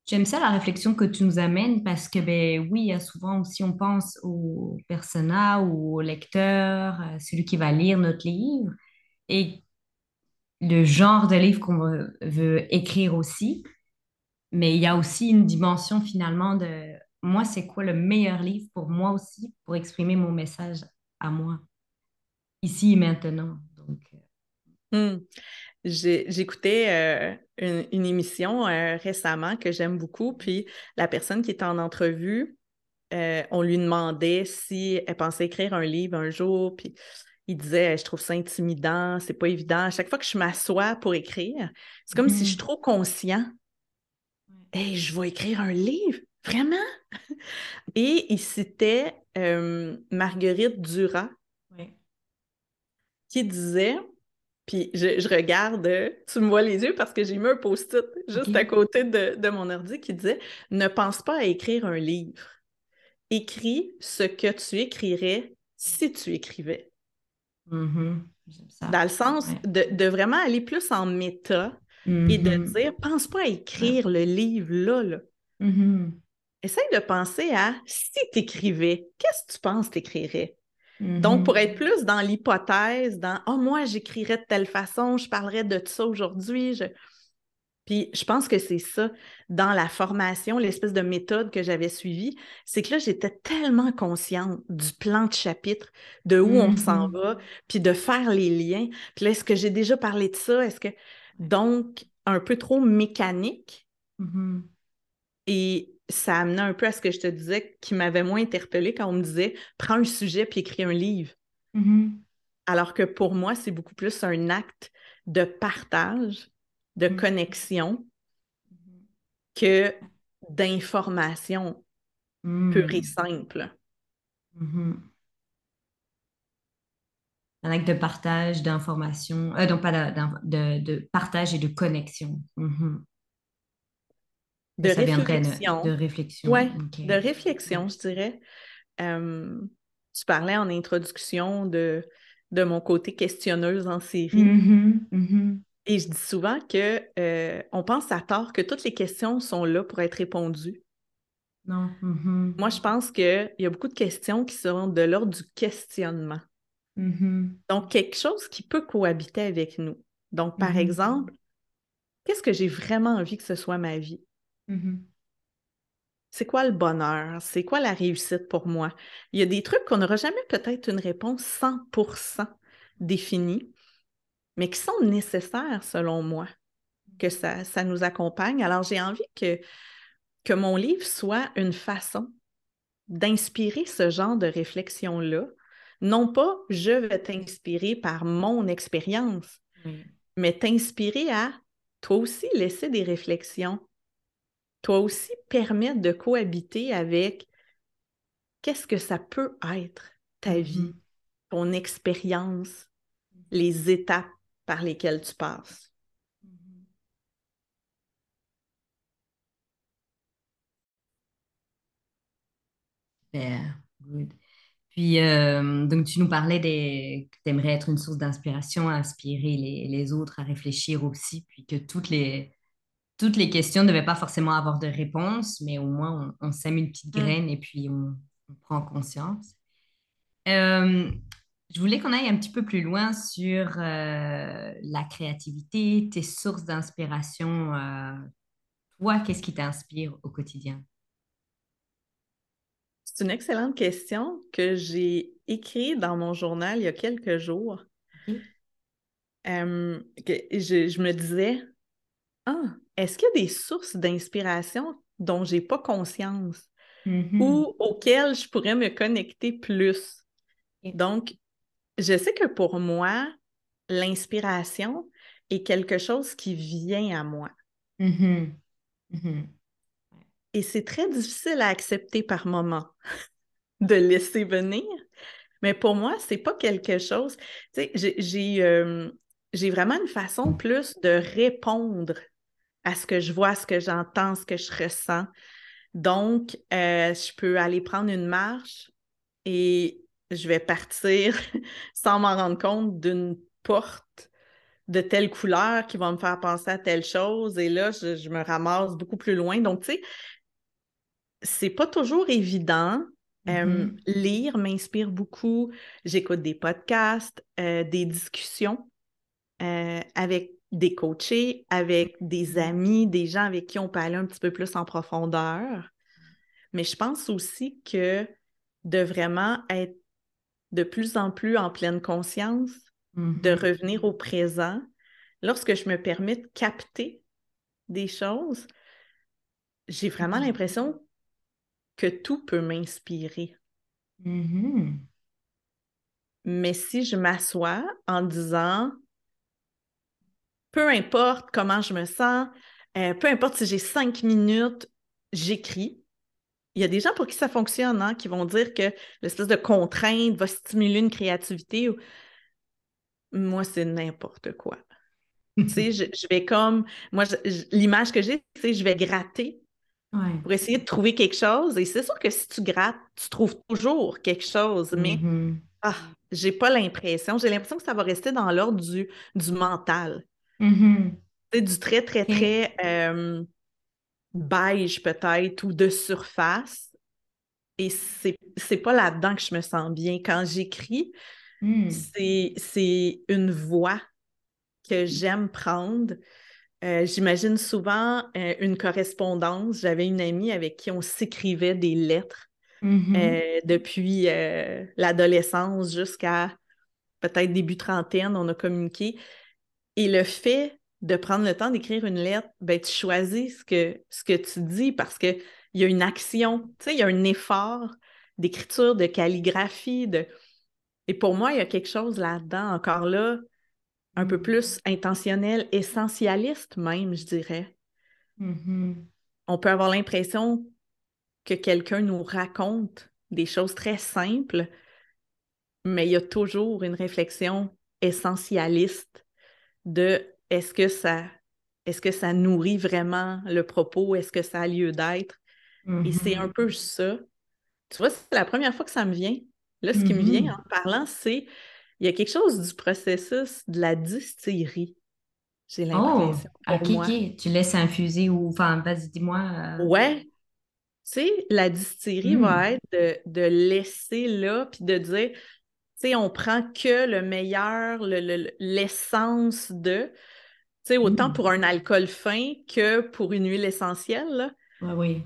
J'aime ça la réflexion que tu nous amènes parce que, ben oui, il y a souvent aussi, on pense au persona ou au lecteur, euh, celui qui va lire notre livre et le genre de livre qu'on veut, veut écrire aussi. Mais il y a aussi une dimension finalement de moi, c'est quoi le meilleur livre pour moi aussi pour exprimer mon message à moi, ici et maintenant. Donc, euh, Hmm. J'écoutais euh, une, une émission euh, récemment que j'aime beaucoup, puis la personne qui était en entrevue, euh, on lui demandait si elle pensait écrire un livre un jour, puis il disait Je trouve ça intimidant, c'est pas évident. À chaque fois que je m'assois pour écrire, c'est comme si je suis mhm. trop conscient. Hey, je vais écrire un livre, vraiment? Et il citait Marguerite Duras qui disait, puis je, je regarde, tu me vois les yeux parce que j'ai mis un post-it juste à côté de, de mon ordi qui disait Ne pense pas à écrire un livre. Écris ce que tu écrirais si tu écrivais. Mhm. J'aime Dans le sens Ouais. de, de vraiment aller plus en méta et de Mhm. dire Pense pas à Ouais. écrire le livre là, là. Mhm. Essaye de penser à si tu écrivais, qu'est-ce que tu penses que Donc, pour être plus dans l'hypothèse, dans Oh, moi, j'écrirais de telle façon, je parlerais de ça aujourd'hui. Je... Puis, je pense que c'est ça, dans la formation, l'espèce de méthode que j'avais suivie, c'est que là, j'étais tellement consciente du plan de chapitre, de où on s'en Mhm. va, puis de faire les liens. Puis là, est-ce que j'ai déjà parlé de ça? Est-ce que. Donc, un peu trop mécanique. Mhm. Et ça amenait un peu à ce que je te disais, qui m'avait moins interpellée quand on me disait prends un sujet puis écris un livre. Mhm. Alors que pour moi, c'est beaucoup plus un acte de partage, de Mhm. connexion Mhm. que d'information pure et Mhm. simple. Un acte de partage d'informations, euh, non pas de- de partage et de connexion. De ça viendrait de, de réflexion, réflexion. OK. de réflexion, je dirais. Euh, tu parlais en introduction de, de mon côté questionneuse en série. Mhm. Mhm. Et je dis souvent que euh, on pense à tort que toutes les questions sont là pour être répondues. Non. Mhm. Moi, je pense qu'il y a beaucoup de questions qui sont de l'ordre du questionnement. Donc, quelque chose qui peut cohabiter avec nous. Donc, par exemple, qu'est-ce que j'ai vraiment envie que ce soit ma vie? Mhm. C'est quoi le bonheur? C'est quoi la réussite pour moi? Il y a des trucs qu'on n'aura jamais peut-être une réponse 100% définie, mais qui sont nécessaires selon moi, que ça, ça nous accompagne. Alors, j'ai envie que, que mon livre soit une façon d'inspirer ce genre de réflexion-là. Non pas je vais t'inspirer par mon expérience, Oui. mais t'inspirer à toi aussi laisser des réflexions, toi aussi permettre de cohabiter avec qu'est-ce que ça peut être ta vie, Mhm. ton expérience, les étapes par lesquelles tu passes? Mhm. Super. Good. Puis, euh, donc, tu nous parlais des... que tu aimerais être une source d'inspiration, inspirer les, les autres à réfléchir aussi, puis que toutes les, toutes les questions ne devaient pas forcément avoir de réponse, mais au moins, on, on sème une petite Mm. graine et puis on, on prend conscience. Euh, je voulais qu'on aille un petit peu plus loin sur euh, la créativité, tes sources d'inspiration. euh, toi, qu'est-ce qui t'inspire au quotidien? C'est une excellente question que j'ai écrite dans mon journal il y a quelques jours. Que je, je me disais, ah, est-ce qu'il y a des sources d'inspiration dont j'ai pas conscience Mhm. ou auxquelles je pourrais me connecter plus? Donc, je sais que pour moi, l'inspiration est quelque chose qui vient à moi. Mhm. Mhm. Et c'est très difficile à accepter par moment de laisser venir. Mais pour moi, c'est pas quelque chose. Tu sais, j'ai, j'ai, euh, j'ai vraiment une façon plus de répondre à ce que je vois, à ce que j'entends, ce que je ressens. Donc, euh, je peux aller prendre une marche et je vais partir sans m'en rendre compte d'une porte de telle couleur qui va me faire penser à telle chose. Et là, je, je me ramasse beaucoup plus loin. Donc, tu sais, c'est pas toujours évident. Euh, Mhm. lire m'inspire beaucoup. J'écoute des podcasts, euh, des discussions euh, avec des coachés, avec des amis, des gens avec qui on peut aller un petit peu plus en profondeur. Mais je pense aussi que de vraiment être de plus en plus en pleine conscience, de Mhm. revenir au présent, lorsque je me permets de capter des choses, j'ai vraiment Mhm. l'impression que tout peut m'inspirer. Mais si je m'assois en disant, peu importe comment je me sens, euh, peu importe si j'ai cinq minutes, j'écris. Il y a des gens pour qui ça fonctionne, hein, qui vont dire que l'espèce de contrainte va stimuler une créativité. Moi, c'est n'importe quoi. Tu sais, je, je vais comme, moi, l'image que j'ai, c'est je vais gratter Ouais. pour essayer de trouver quelque chose. Et c'est sûr que si tu grattes, tu trouves toujours quelque chose, mais Mhm. ah, j'ai pas l'impression. J'ai l'impression que ça va rester dans l'ordre du, du mental. Tu sais, du très, très, très euh, beige peut-être ou de surface. Et c'est, c'est pas là-dedans que je me sens bien. Quand j'écris, Mhm. c'est, c'est une voix que j'aime prendre. Euh, j'imagine souvent euh, une correspondance. J'avais une amie avec qui on s'écrivait des lettres Mhm. euh, depuis l'adolescence jusqu'à peut-être début trentaine, on a communiqué. Et le fait de prendre le temps d'écrire une lettre, ben, tu choisis ce que, ce que tu dis parce qu'il y a une action, tu sais, il y a un effort d'écriture, de calligraphie, de... Et pour moi, il y a quelque chose là-dedans, encore là, un peu plus intentionnel, essentialiste même, je dirais. Mm-hmm. On peut avoir l'impression que quelqu'un nous raconte des choses très simples, mais il y a toujours une réflexion essentialiste de est-ce que ça est-ce que ça nourrit vraiment le propos, est-ce que ça a lieu d'être? Et c'est un Mm-hmm. peu ça. Tu vois, c'est la première fois que ça me vient. Là, ce qui me vient Mm-hmm. en parlant, c'est il y a quelque chose du processus de la distillerie, j'ai Oh, l'impression, ok, pour moi. ok. Tu laisses infuser ou, enfin, vas-y, dis-moi. euh, Ouais, tu sais, la distillerie hmm, va être de, de laisser là, puis de dire, sais, on prend que le meilleur, le- le- l'essence de, tu sais, autant hmm. pour un alcool fin que pour une huile essentielle, là. Ouais, oui.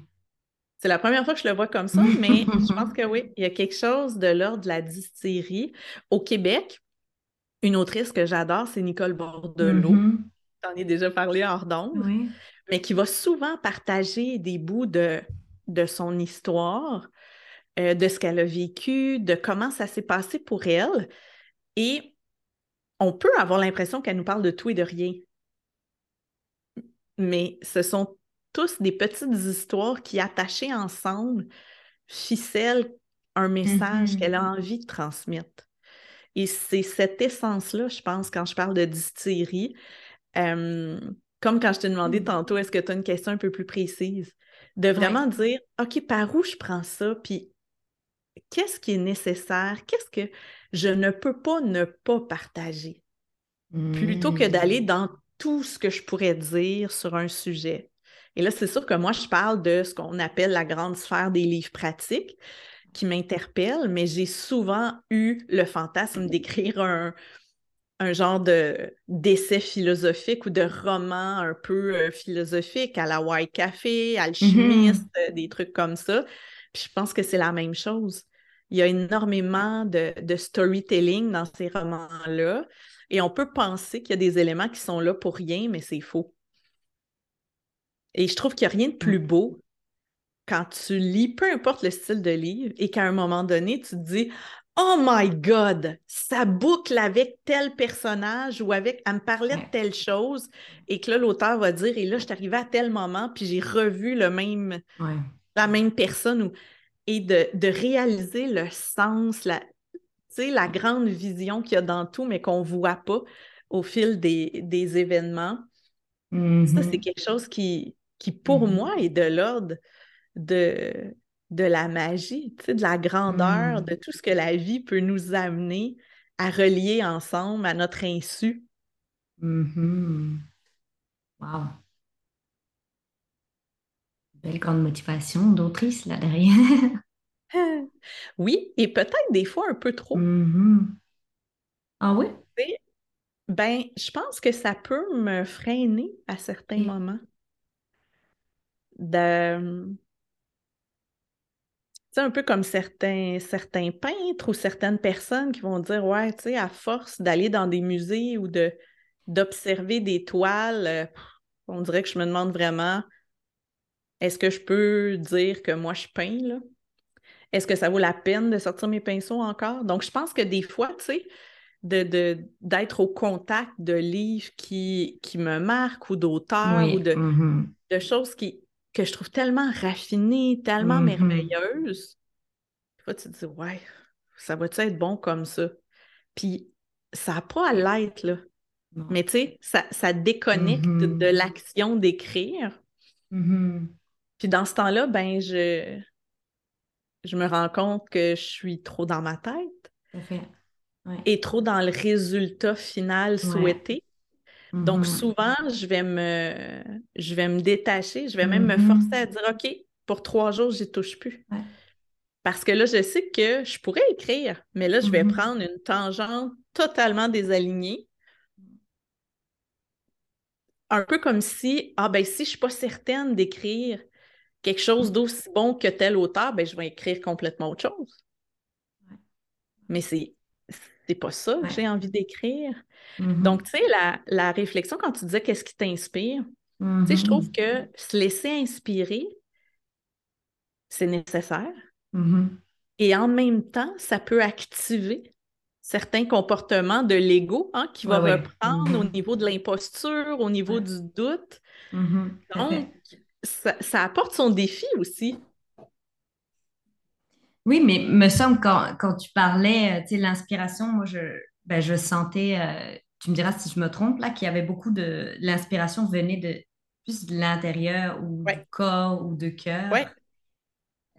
C'est la première fois que je le vois comme ça, mais je pense que oui, il y a quelque chose de l'ordre de la distillerie. Au Québec, une autrice que j'adore, c'est Nicole Bordelot. Mhm. J'en ai déjà parlé hors d'onde, Oui. mais qui va souvent partager des bouts de, de son histoire, euh, de ce qu'elle a vécu, de comment ça s'est passé pour elle. Et on peut avoir l'impression qu'elle nous parle de tout et de rien, mais ce sont tous des petites histoires qui, attachées ensemble, ficellent un message qu'elle a Mhm. envie de transmettre. Et c'est cette essence-là, je pense, quand je parle de distillerie, euh, comme quand je t'ai demandé Hmm. tantôt, est-ce que tu as une question un peu plus précise, de Ouais. vraiment dire, OK, par où je prends ça, puis qu'est-ce qui est nécessaire, qu'est-ce que je ne peux pas ne pas partager, plutôt que d'aller Hmm. dans tout ce que je pourrais dire sur un sujet. Et là, c'est sûr que moi, je parle de ce qu'on appelle la grande sphère des livres pratiques qui m'interpelle, mais j'ai souvent eu le fantasme d'écrire un, un genre de d'essai philosophique ou de roman un peu euh, philosophique à la White Café, alchimiste, Mhm. euh, des trucs comme ça. Puis je pense que c'est la même chose. Il y a énormément de, de storytelling dans ces romans-là et on peut penser qu'il y a des éléments qui sont là pour rien, mais c'est faux. Et je trouve qu'il n'y a rien de plus Hmm. beau quand tu lis, peu importe le style de livre, et qu'à un moment donné, tu te dis Oh my God, ça boucle avec tel personnage ou avec, elle me parlait de telle chose, et que là, l'auteur va dire, et là, je suis arrivée à tel moment, puis j'ai revu le même, Ouais. la même personne, ou- et de, de réaliser le sens, la, la grande vision qu'il y a dans tout, mais qu'on ne voit pas au fil des, des événements. Ça, c'est Mhm. quelque chose qui, qui, pour moi, Mhm. est de l'ordre de, de la magie, de la grandeur, de Hmm. tout ce que la vie peut nous amener à relier ensemble à notre insu. Wow. Belle grande motivation d'autrice là derrière. Oui, et peut-être des fois un peu trop. Mhm. Ah oui? Ben, je pense que ça peut me freiner à certains moments. De, sais, un peu comme certains, certains peintres ou certaines personnes qui vont dire, ouais, tu sais, à force d'aller dans des musées ou de, d'observer des toiles, euh, on dirait que je me demande vraiment, est-ce que je peux dire que moi je peins, là? Est-ce que ça vaut la peine de sortir mes pinceaux encore? Donc, je pense que des fois, tu sais, de, de- d'être au contact de livres qui, qui me marquent ou d'auteurs ou de, Mhm. de choses qui, que je trouve tellement raffinées, tellement Mhm. merveilleuses. Des fois, tu te dis, ouais, ça va-tu être bon comme ça? Puis, ça n'a pas à l'être, là. Non. Mais tu sais, ça, ça déconnecte de Mhm. l'action d'écrire. Puis dans ce temps-là, ben, je, je me rends compte que je suis trop dans ma tête. Ouais. et trop dans le résultat final Ouais. souhaité. Donc Mhm. souvent, je vais me, je vais me détacher, je vais même me forcer à dire, OK, pour trois jours, j'y touche plus. Ouais. Parce que là, je sais que je pourrais écrire, mais là, je vais Mhm. prendre une tangente totalement désalignée. Un peu comme si, ah ben, si je suis pas certaine d'écrire quelque chose d'aussi bon que tel auteur, ben, je vais écrire complètement autre chose. Ouais. Mais c'est, c'est pas ça que Ouais. j'ai envie d'écrire. Donc, Mhm. tu sais, la, la réflexion quand tu disais qu'est-ce qui t'inspire, tu sais, je trouve Mhm. que se laisser inspirer, c'est nécessaire. Mhm. Et en même temps, ça peut activer. certains comportements de l'ego hein, qui va Ouais, reprendre au niveau de l'imposture, au niveau du doute. Donc, ça, ça apporte son défi aussi. Oui, mais me semble quand, quand tu parlais, euh, tu sais, l'inspiration, moi, je, ben, je sentais, euh, tu me diras si je me trompe, là, qu'il y avait beaucoup de, l'inspiration venait de plus de l'intérieur ou du corps ou de cœur ouais,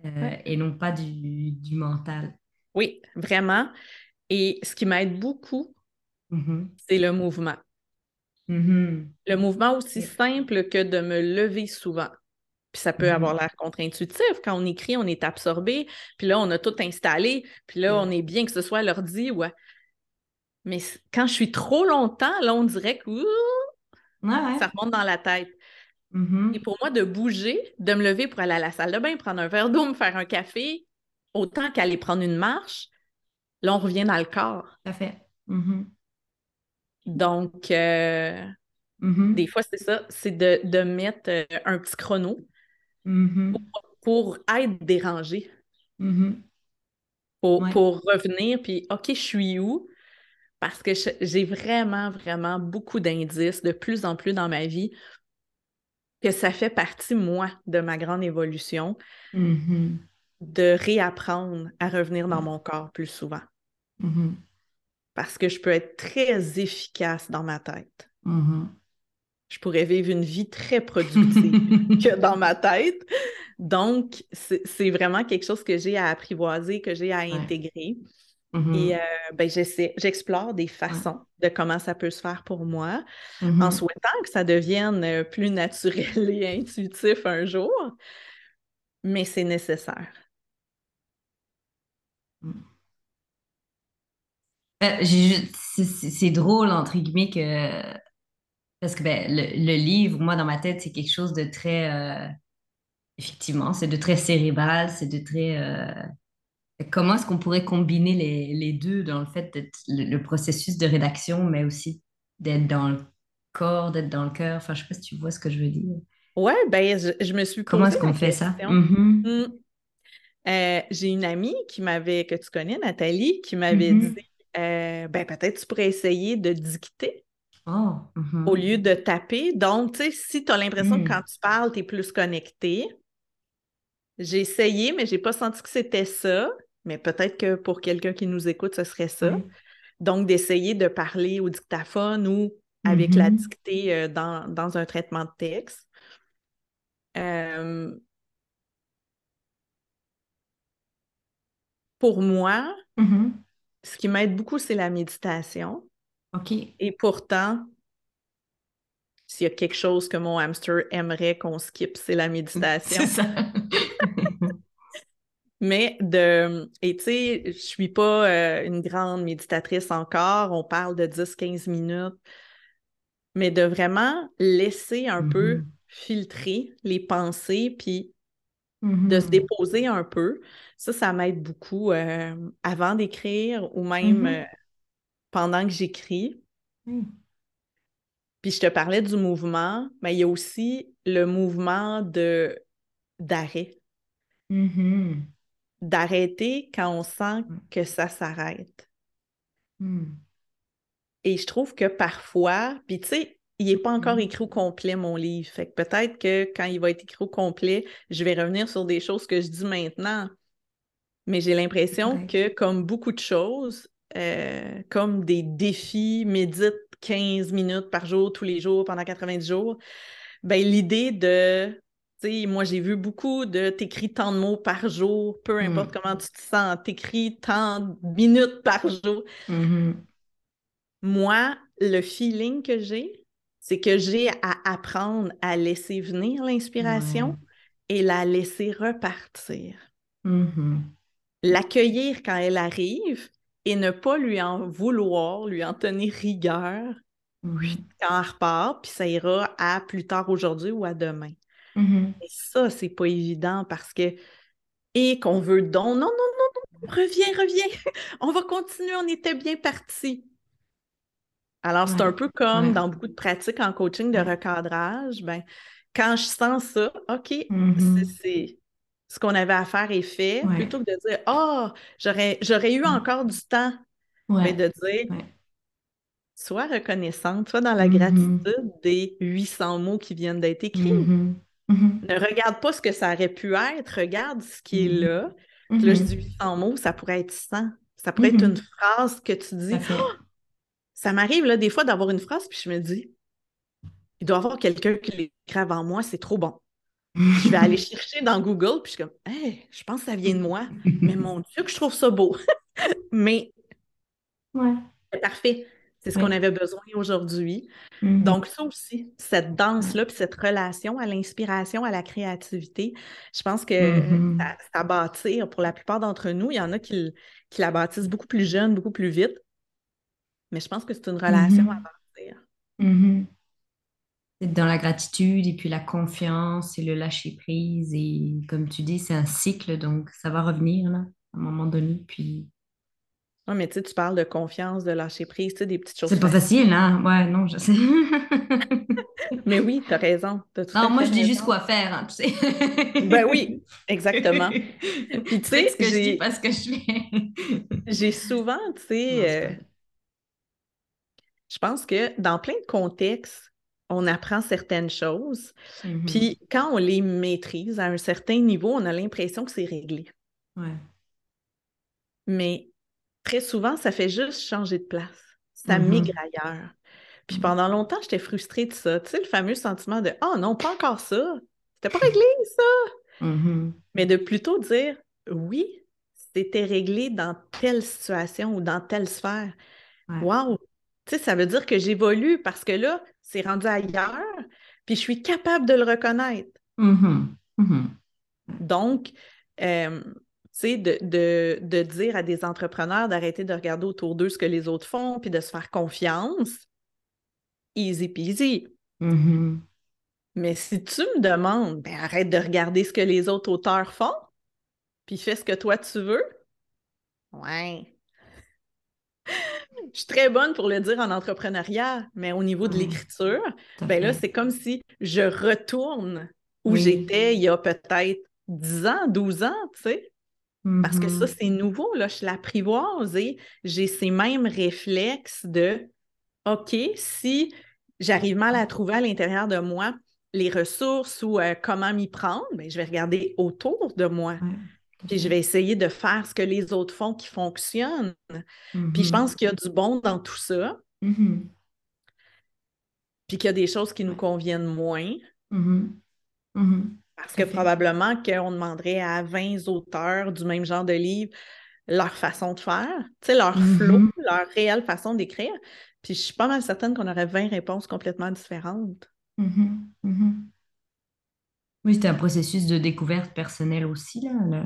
euh, ouais. et non pas du, du mental. Oui, vraiment. Et ce qui m'aide beaucoup, Mhm. c'est le mouvement. Mhm. Le mouvement aussi simple que de me lever souvent. Puis ça peut avoir Mhm. l'air contre-intuitif. Quand on écrit, on est absorbé. Puis là, on a tout installé. Puis là, on est bien que ce soit à l'ordi. Ouais. Mais quand je suis trop longtemps, là, on dirait que ouh, Ouais, ouais. ça remonte dans la tête. Et Mhm. pour moi, de bouger, de me lever pour aller à la salle de bain, prendre un verre d'eau, me faire un café, autant qu'aller prendre une marche, là, on revient dans le corps. Tout à fait. Donc, euh, Mhm. des fois, c'est ça, c'est de, de mettre euh, un petit chrono Mhm. pour être dérangé, Mhm. pour, Ouais. pour revenir, puis OK, je suis où? Parce que j'ai vraiment, vraiment beaucoup d'indices de plus en plus dans ma vie que ça fait partie, moi, de ma grande évolution, de réapprendre à revenir dans Ouais. mon corps plus souvent. Parce que je peux être très efficace dans ma tête. Mhm. Je pourrais vivre une vie très productive que dans ma tête. Donc, c'est vraiment quelque chose que j'ai à apprivoiser, que j'ai à Ouais. intégrer. Mhm. Et euh, ben, j'essaie, j'explore des Ouais. façons de comment ça peut se faire pour moi, en Mhm. souhaitant que ça devienne euh, plus naturel et intuitif un jour, mais c'est nécessaire. Euh, c'est drôle, entre guillemets, que. Parce que ben, le, le livre, moi, dans ma tête, c'est quelque chose de très. euh, Effectivement, c'est de très cérébral, c'est de très. euh, Comment est-ce qu'on pourrait combiner les, les deux dans le fait d'être le, le processus de rédaction, mais aussi d'être dans le corps, d'être dans le cœur. Enfin, je sais pas si tu vois ce que je veux dire. Ouais, ben, je, je me suis Comment est-ce qu'on fait ça? question. Mhm. Hmm. Euh, j'ai une amie qui m'avait, que tu connais, Nathalie, qui m'avait Mhm. dit euh, ben peut-être tu pourrais essayer de dicter Oh. au mhm. lieu de taper. Donc, tu sais, si tu as l'impression que Mhm. quand tu parles, tu es plus connecté. J'ai essayé, mais j'ai pas senti que c'était ça. Mais peut-être que pour quelqu'un qui nous écoute, ce serait ça. Donc, d'essayer de parler au dictaphone ou avec la Mhm. dictée euh, dans, dans un traitement de texte. Euh, pour moi, Mhm. Ce qui m'aide beaucoup, c'est la méditation. OK. Et pourtant, s'il y a quelque chose que mon hamster aimerait qu'on skip, c'est la méditation. C'est ça. Mais de. Et tu sais, je suis pas euh, une grande méditatrice encore. On parle de 10-15 minutes. Mais de vraiment laisser un peu Mhm. filtrer les pensées, puis de se Mhm. déposer un peu. Ça, ça m'aide beaucoup euh, avant d'écrire ou même euh, Mhm. pendant que j'écris. Oui. Puis je te parlais du mouvement, mais il y a aussi le mouvement de d'arrêt. Mhm. D'arrêter quand on sent Mm. que ça s'arrête. Mhm. Et je trouve que parfois, puis tu sais, il n'est pas encore Mhm. écrit au complet, mon livre. Fait que peut-être que quand il va être écrit au complet, je vais revenir sur des choses que je dis maintenant. Mais j'ai l'impression que, comme beaucoup de choses, euh, comme des défis, médite 15 minutes par jour, tous les jours, pendant 90 jours, ben l'idée de, tu sais, moi j'ai vu beaucoup de t'écris tant de mots par jour, peu importe Mhm. comment tu te sens, t'écris tant de minutes par jour. Mhm. Moi, le feeling que j'ai, c'est que j'ai à apprendre à laisser venir Ouais. l'inspiration et la laisser repartir. Mhm. L'accueillir quand elle arrive et ne pas lui en vouloir, lui en tenir rigueur Mhm. quand elle repart, puis ça ira à plus tard aujourd'hui ou à demain. Mhm. Et ça, c'est pas évident parce que, et qu'on veut donc, non, non, non, non, reviens, reviens, on va continuer, on était bien partis. Alors, c'est un peu comme Ouais. dans beaucoup de pratiques en coaching de recadrage, ben, quand je sens ça, OK, c'est Mhm. c'est- ce qu'on avait à faire est fait, Ouais. plutôt que de dire, ah, j'aurais, j'aurais eu Ouais. encore du temps Mais de dire, sois reconnaissante, sois dans la Mm-hmm. gratitude des 800 mots qui viennent d'être écrits. Mhm. Mhm. Ne regarde pas ce que ça aurait pu être, regarde ce qui est là. Puis là, je dis 800 mots, ça pourrait être 100. Ça pourrait être une phrase que tu dis. Ça m'arrive là, des fois d'avoir une phrase, puis je me dis, il doit y avoir quelqu'un qui l'écrit avant moi, c'est trop bon. Je vais aller chercher dans Google, puis je suis comme, hey, je pense que ça vient de moi, mais mon Dieu, que je trouve ça beau. mais Ouais. c'est parfait. C'est ce qu'on avait besoin aujourd'hui. Mhm. Donc, ça aussi, cette danse-là, puis cette relation à l'inspiration, à la créativité, je pense que Mhm. ça, ça bâtir pour la plupart d'entre nous. Il y en a qui, qui la bâtissent beaucoup plus jeune, beaucoup plus vite. Mais je pense que c'est une relation à Mhm. bâtir. Mhm. Dans la gratitude et puis la confiance et le lâcher prise. Et comme tu dis, c'est un cycle, donc ça va revenir là, à un moment donné. Puis Ouais, mais tu sais, tu parles de confiance, de lâcher prise, tu sais, des petites choses c'est pas facile, hein? Ouais, non, je sais. Mais oui, tu as raison. T'as tout Non, moi je dis juste quoi faire, hein, tu sais. Ben oui, exactement. Puis tu C'est sais, ce que je dis, j'ai pas ce que je fais. j'ai souvent, tu Non, sais, c'est je pense que dans plein de contextes, on apprend certaines choses. Mhm. Puis quand on les maîtrise à un certain niveau, on a l'impression que c'est réglé. Ouais. Mais très souvent, ça fait juste changer de place. Ça Mhm. migre ailleurs. Puis Mhm. pendant longtemps, j'étais frustrée de ça. Tu sais, le fameux sentiment de Oh non, pas encore ça. C'était pas réglé, ça. Mais de plutôt dire Oui, c'était réglé dans telle situation ou dans telle sphère. Ouais. Wow! Tu sais, ça veut dire que j'évolue parce que là, c'est rendu ailleurs, puis je suis capable de le reconnaître. Mhm. Mhm. Donc, euh, tu sais, de, de, de dire à des entrepreneurs d'arrêter de regarder autour d'eux ce que les autres font, puis de se faire confiance, easy peasy. Mhm. Mais si tu me demandes, ben arrête de regarder ce que les autres auteurs font, puis fais ce que toi tu veux. Ouais. Je suis très bonne pour le dire en entrepreneuriat, mais au niveau de Ouais. l'écriture, ben là, c'est comme si je retourne où Oui. j'étais il y a peut-être 10 ans, 12 ans, tu sais. Parce que ça, Mhm. c'est nouveau, là, je l'apprivoise et j'ai ces mêmes réflexes de OK, si j'arrive mal à trouver à l'intérieur de moi les ressources ou euh, comment m'y prendre, ben, je vais regarder autour de moi. Puis je vais essayer de faire ce que les autres font qui fonctionne. Puis je Mhm. pense qu'il y a du bon dans tout ça, Mhm. puis qu'il y a des choses qui nous conviennent moins. Mhm. Mhm. Parce que probablement qu'on demanderait à 20 auteurs du même genre de livre leur façon de faire, tu sais, leur flow, leur réelle façon d'écrire. Puis je suis pas mal certaine qu'on aurait 20 réponses complètement différentes. Oui, c'était un processus de découverte personnelle aussi, là, le,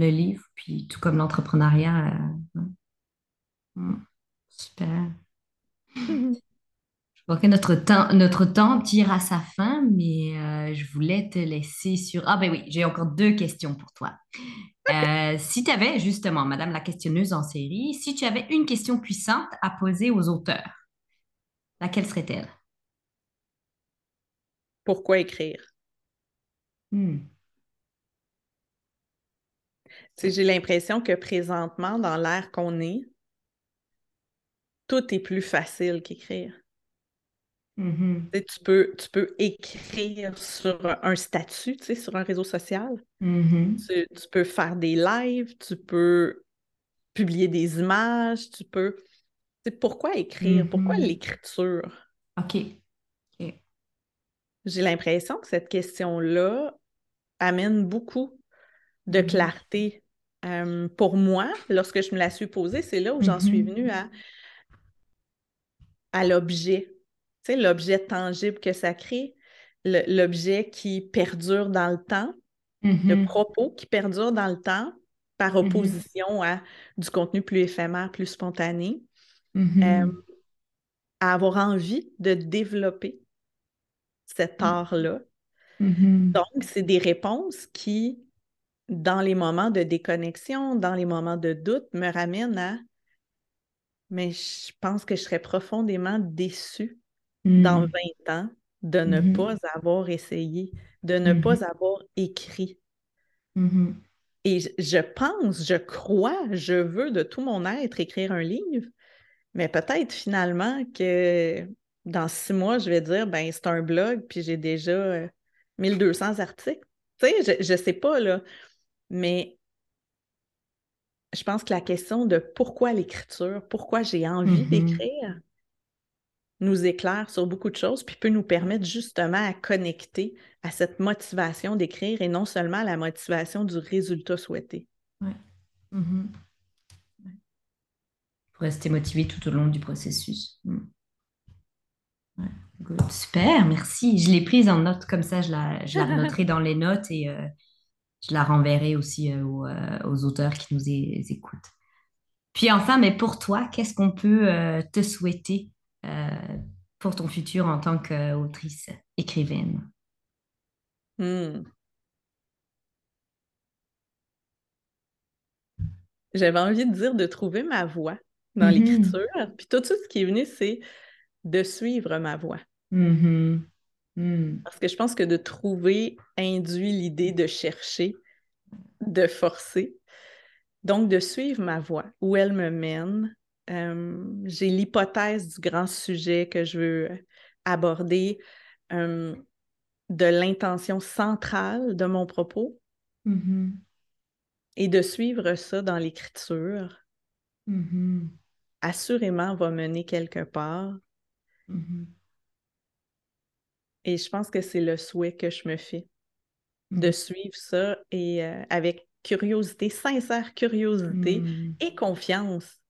le livre, puis tout comme l'entrepreneuriat. euh. Mm. Super. Je crois que notre temps, notre temps tire à sa fin, mais euh, je voulais te laisser sur... Ah ben oui, j'ai encore deux questions pour toi. Euh, si tu avais, justement, Madame la questionneuse en série, si tu avais une question puissante à poser aux auteurs, laquelle serait-elle? Pourquoi écrire? Hmm. J'ai l'impression que présentement, dans l'ère qu'on est, tout est plus facile qu'écrire. Mhm. Tu peux, tu peux écrire sur un statut, tu sais, sur un réseau social. Mhm. Tu, tu peux faire des lives, tu peux publier des images, tu peux... Tu sais, pourquoi écrire? Pourquoi Mhm. l'écriture? OK. OK. J'ai l'impression que cette question-là amène beaucoup de Mhm. clarté. Euh, pour moi, lorsque je me la suis posée, c'est là où j'en suis Mhm. venue à, à l'objet. Tu sais, l'objet tangible que ça crée, l'objet qui perdure dans le temps, le Mhm. propos qui perdure dans le temps par opposition à du contenu plus éphémère, plus spontané, euh, à avoir envie de développer cet art-là. Mhm. Donc, c'est des réponses qui, dans les moments de déconnexion, dans les moments de doute, me ramènent à mais je pense que je serais profondément déçue dans Mhm. 20 ans de ne Mhm. pas avoir essayé, de ne pas avoir écrit. Et je- je pense, je crois, je veux de tout mon être écrire un livre, Mais peut-être finalement que dans six mois, je vais dire, ben c'est un blog, puis j'ai déjà 1200 articles. Tu sais, je ne sais pas, là. Mais je pense que la question de pourquoi l'écriture, pourquoi j'ai envie mm-hmm. d'écrire, nous éclaire sur beaucoup de choses, puis peut nous permettre justement à connecter à cette motivation d'écrire et non seulement à la motivation du résultat souhaité. Oui. Mm-hmm. Pour rester motivé tout au long du processus. Mm. Super, merci. Je l'ai prise en note comme ça, je la, je la noterai dans les notes et euh, je la renverrai aussi euh, euh, aux, auteurs qui nous écoutent. Puis enfin, mais pour toi, qu'est-ce qu'on peut te souhaiter pour ton futur en tant qu'autrice écrivaine? Hmm. J'avais envie de dire de trouver ma voix dans mm-hmm. l'écriture. Puis tout de suite, ce qui est venu, c'est de suivre ma voix. Mm-hmm. Mm. Parce que je pense que de trouver induit l'idée de chercher, de forcer. Donc, de suivre ma voix, où elle me mène. Euh, j'ai l'hypothèse du grand sujet que je veux aborder, euh, de l'intention centrale de mon propos, mm-hmm. et de suivre ça dans l'écriture. Mm-hmm. Assurément va mener quelque part. Mm-hmm. Et je pense que c'est le souhait que je me fais, de mm. suivre ça et euh, avec curiosité, sincère curiosité mm. et confiance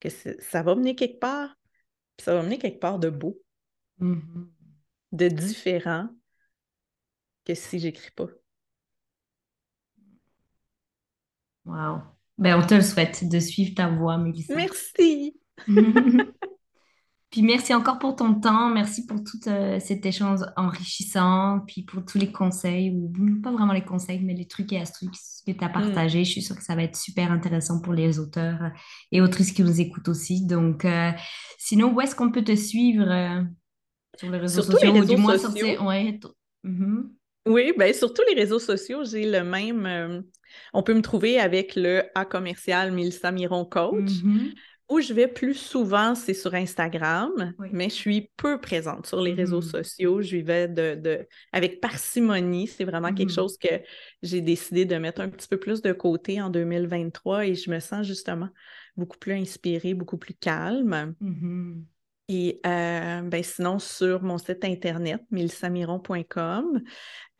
que ça va mener quelque part, puis ça va mener quelque part de beau, mm-hmm. de différent que si j'écris pas. Wow. Ben, on te le souhaite de suivre ta voix, Mélissa. Merci. Puis merci encore pour ton temps, merci pour tout euh, cet échange enrichissant, puis pour tous les conseils, ou pas vraiment les conseils, mais les trucs et astuces que tu as mm. partagés. Je suis sûre que ça va être super intéressant pour les auteurs et autrices qui nous écoutent aussi. Donc, euh, sinon, où est-ce qu'on peut te suivre euh, sur les réseaux sociaux les réseaux sociaux. Mm-hmm. Oui, bien, sur tous les réseaux sociaux, j'ai le même. on peut me trouver avec le A commercial Milsa Miron Coach. Mm-hmm. Où je vais plus souvent, c'est sur Instagram, mais je suis peu présente sur les réseaux mm-hmm. sociaux. Je vais de, avec parcimonie. C'est vraiment quelque mm-hmm. chose que j'ai décidé de mettre un petit peu plus de côté en 2023 et je me sens justement beaucoup plus inspirée, beaucoup plus calme. Mm-hmm. Et euh, ben sinon, sur mon site internet, milsamiron.com,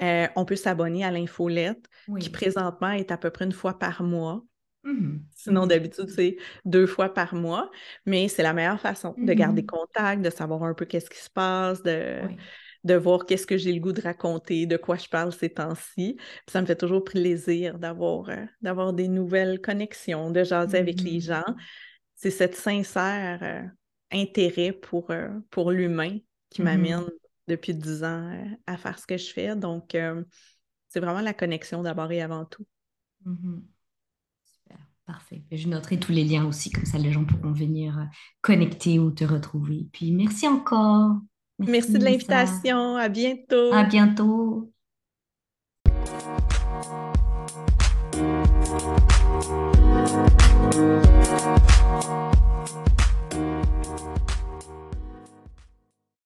euh, on peut s'abonner à l'infolette qui présentement est à peu près une fois par mois. Mmh Sinon, mmh d'habitude, c'est deux fois par mois, mais c'est la meilleure façon de garder mmh contact, de savoir un peu qu'est-ce qui se passe, de, de voir qu'est-ce que j'ai le goût de raconter, de quoi je parle ces temps-ci. Ça me fait toujours plaisir d'avoir euh, d'avoir des nouvelles connexions, de jaser avec les gens. C'est cette sincère euh, intérêt pour, euh, pour l'humain qui m'amène depuis dix ans à faire ce que je fais. Donc, c'est vraiment la connexion d'abord et avant tout. Parfait. Je noterai tous les liens aussi, comme ça les gens pourront venir euh, connecter ou te retrouver. Puis merci encore. Merci, de l'invitation. À bientôt. À bientôt.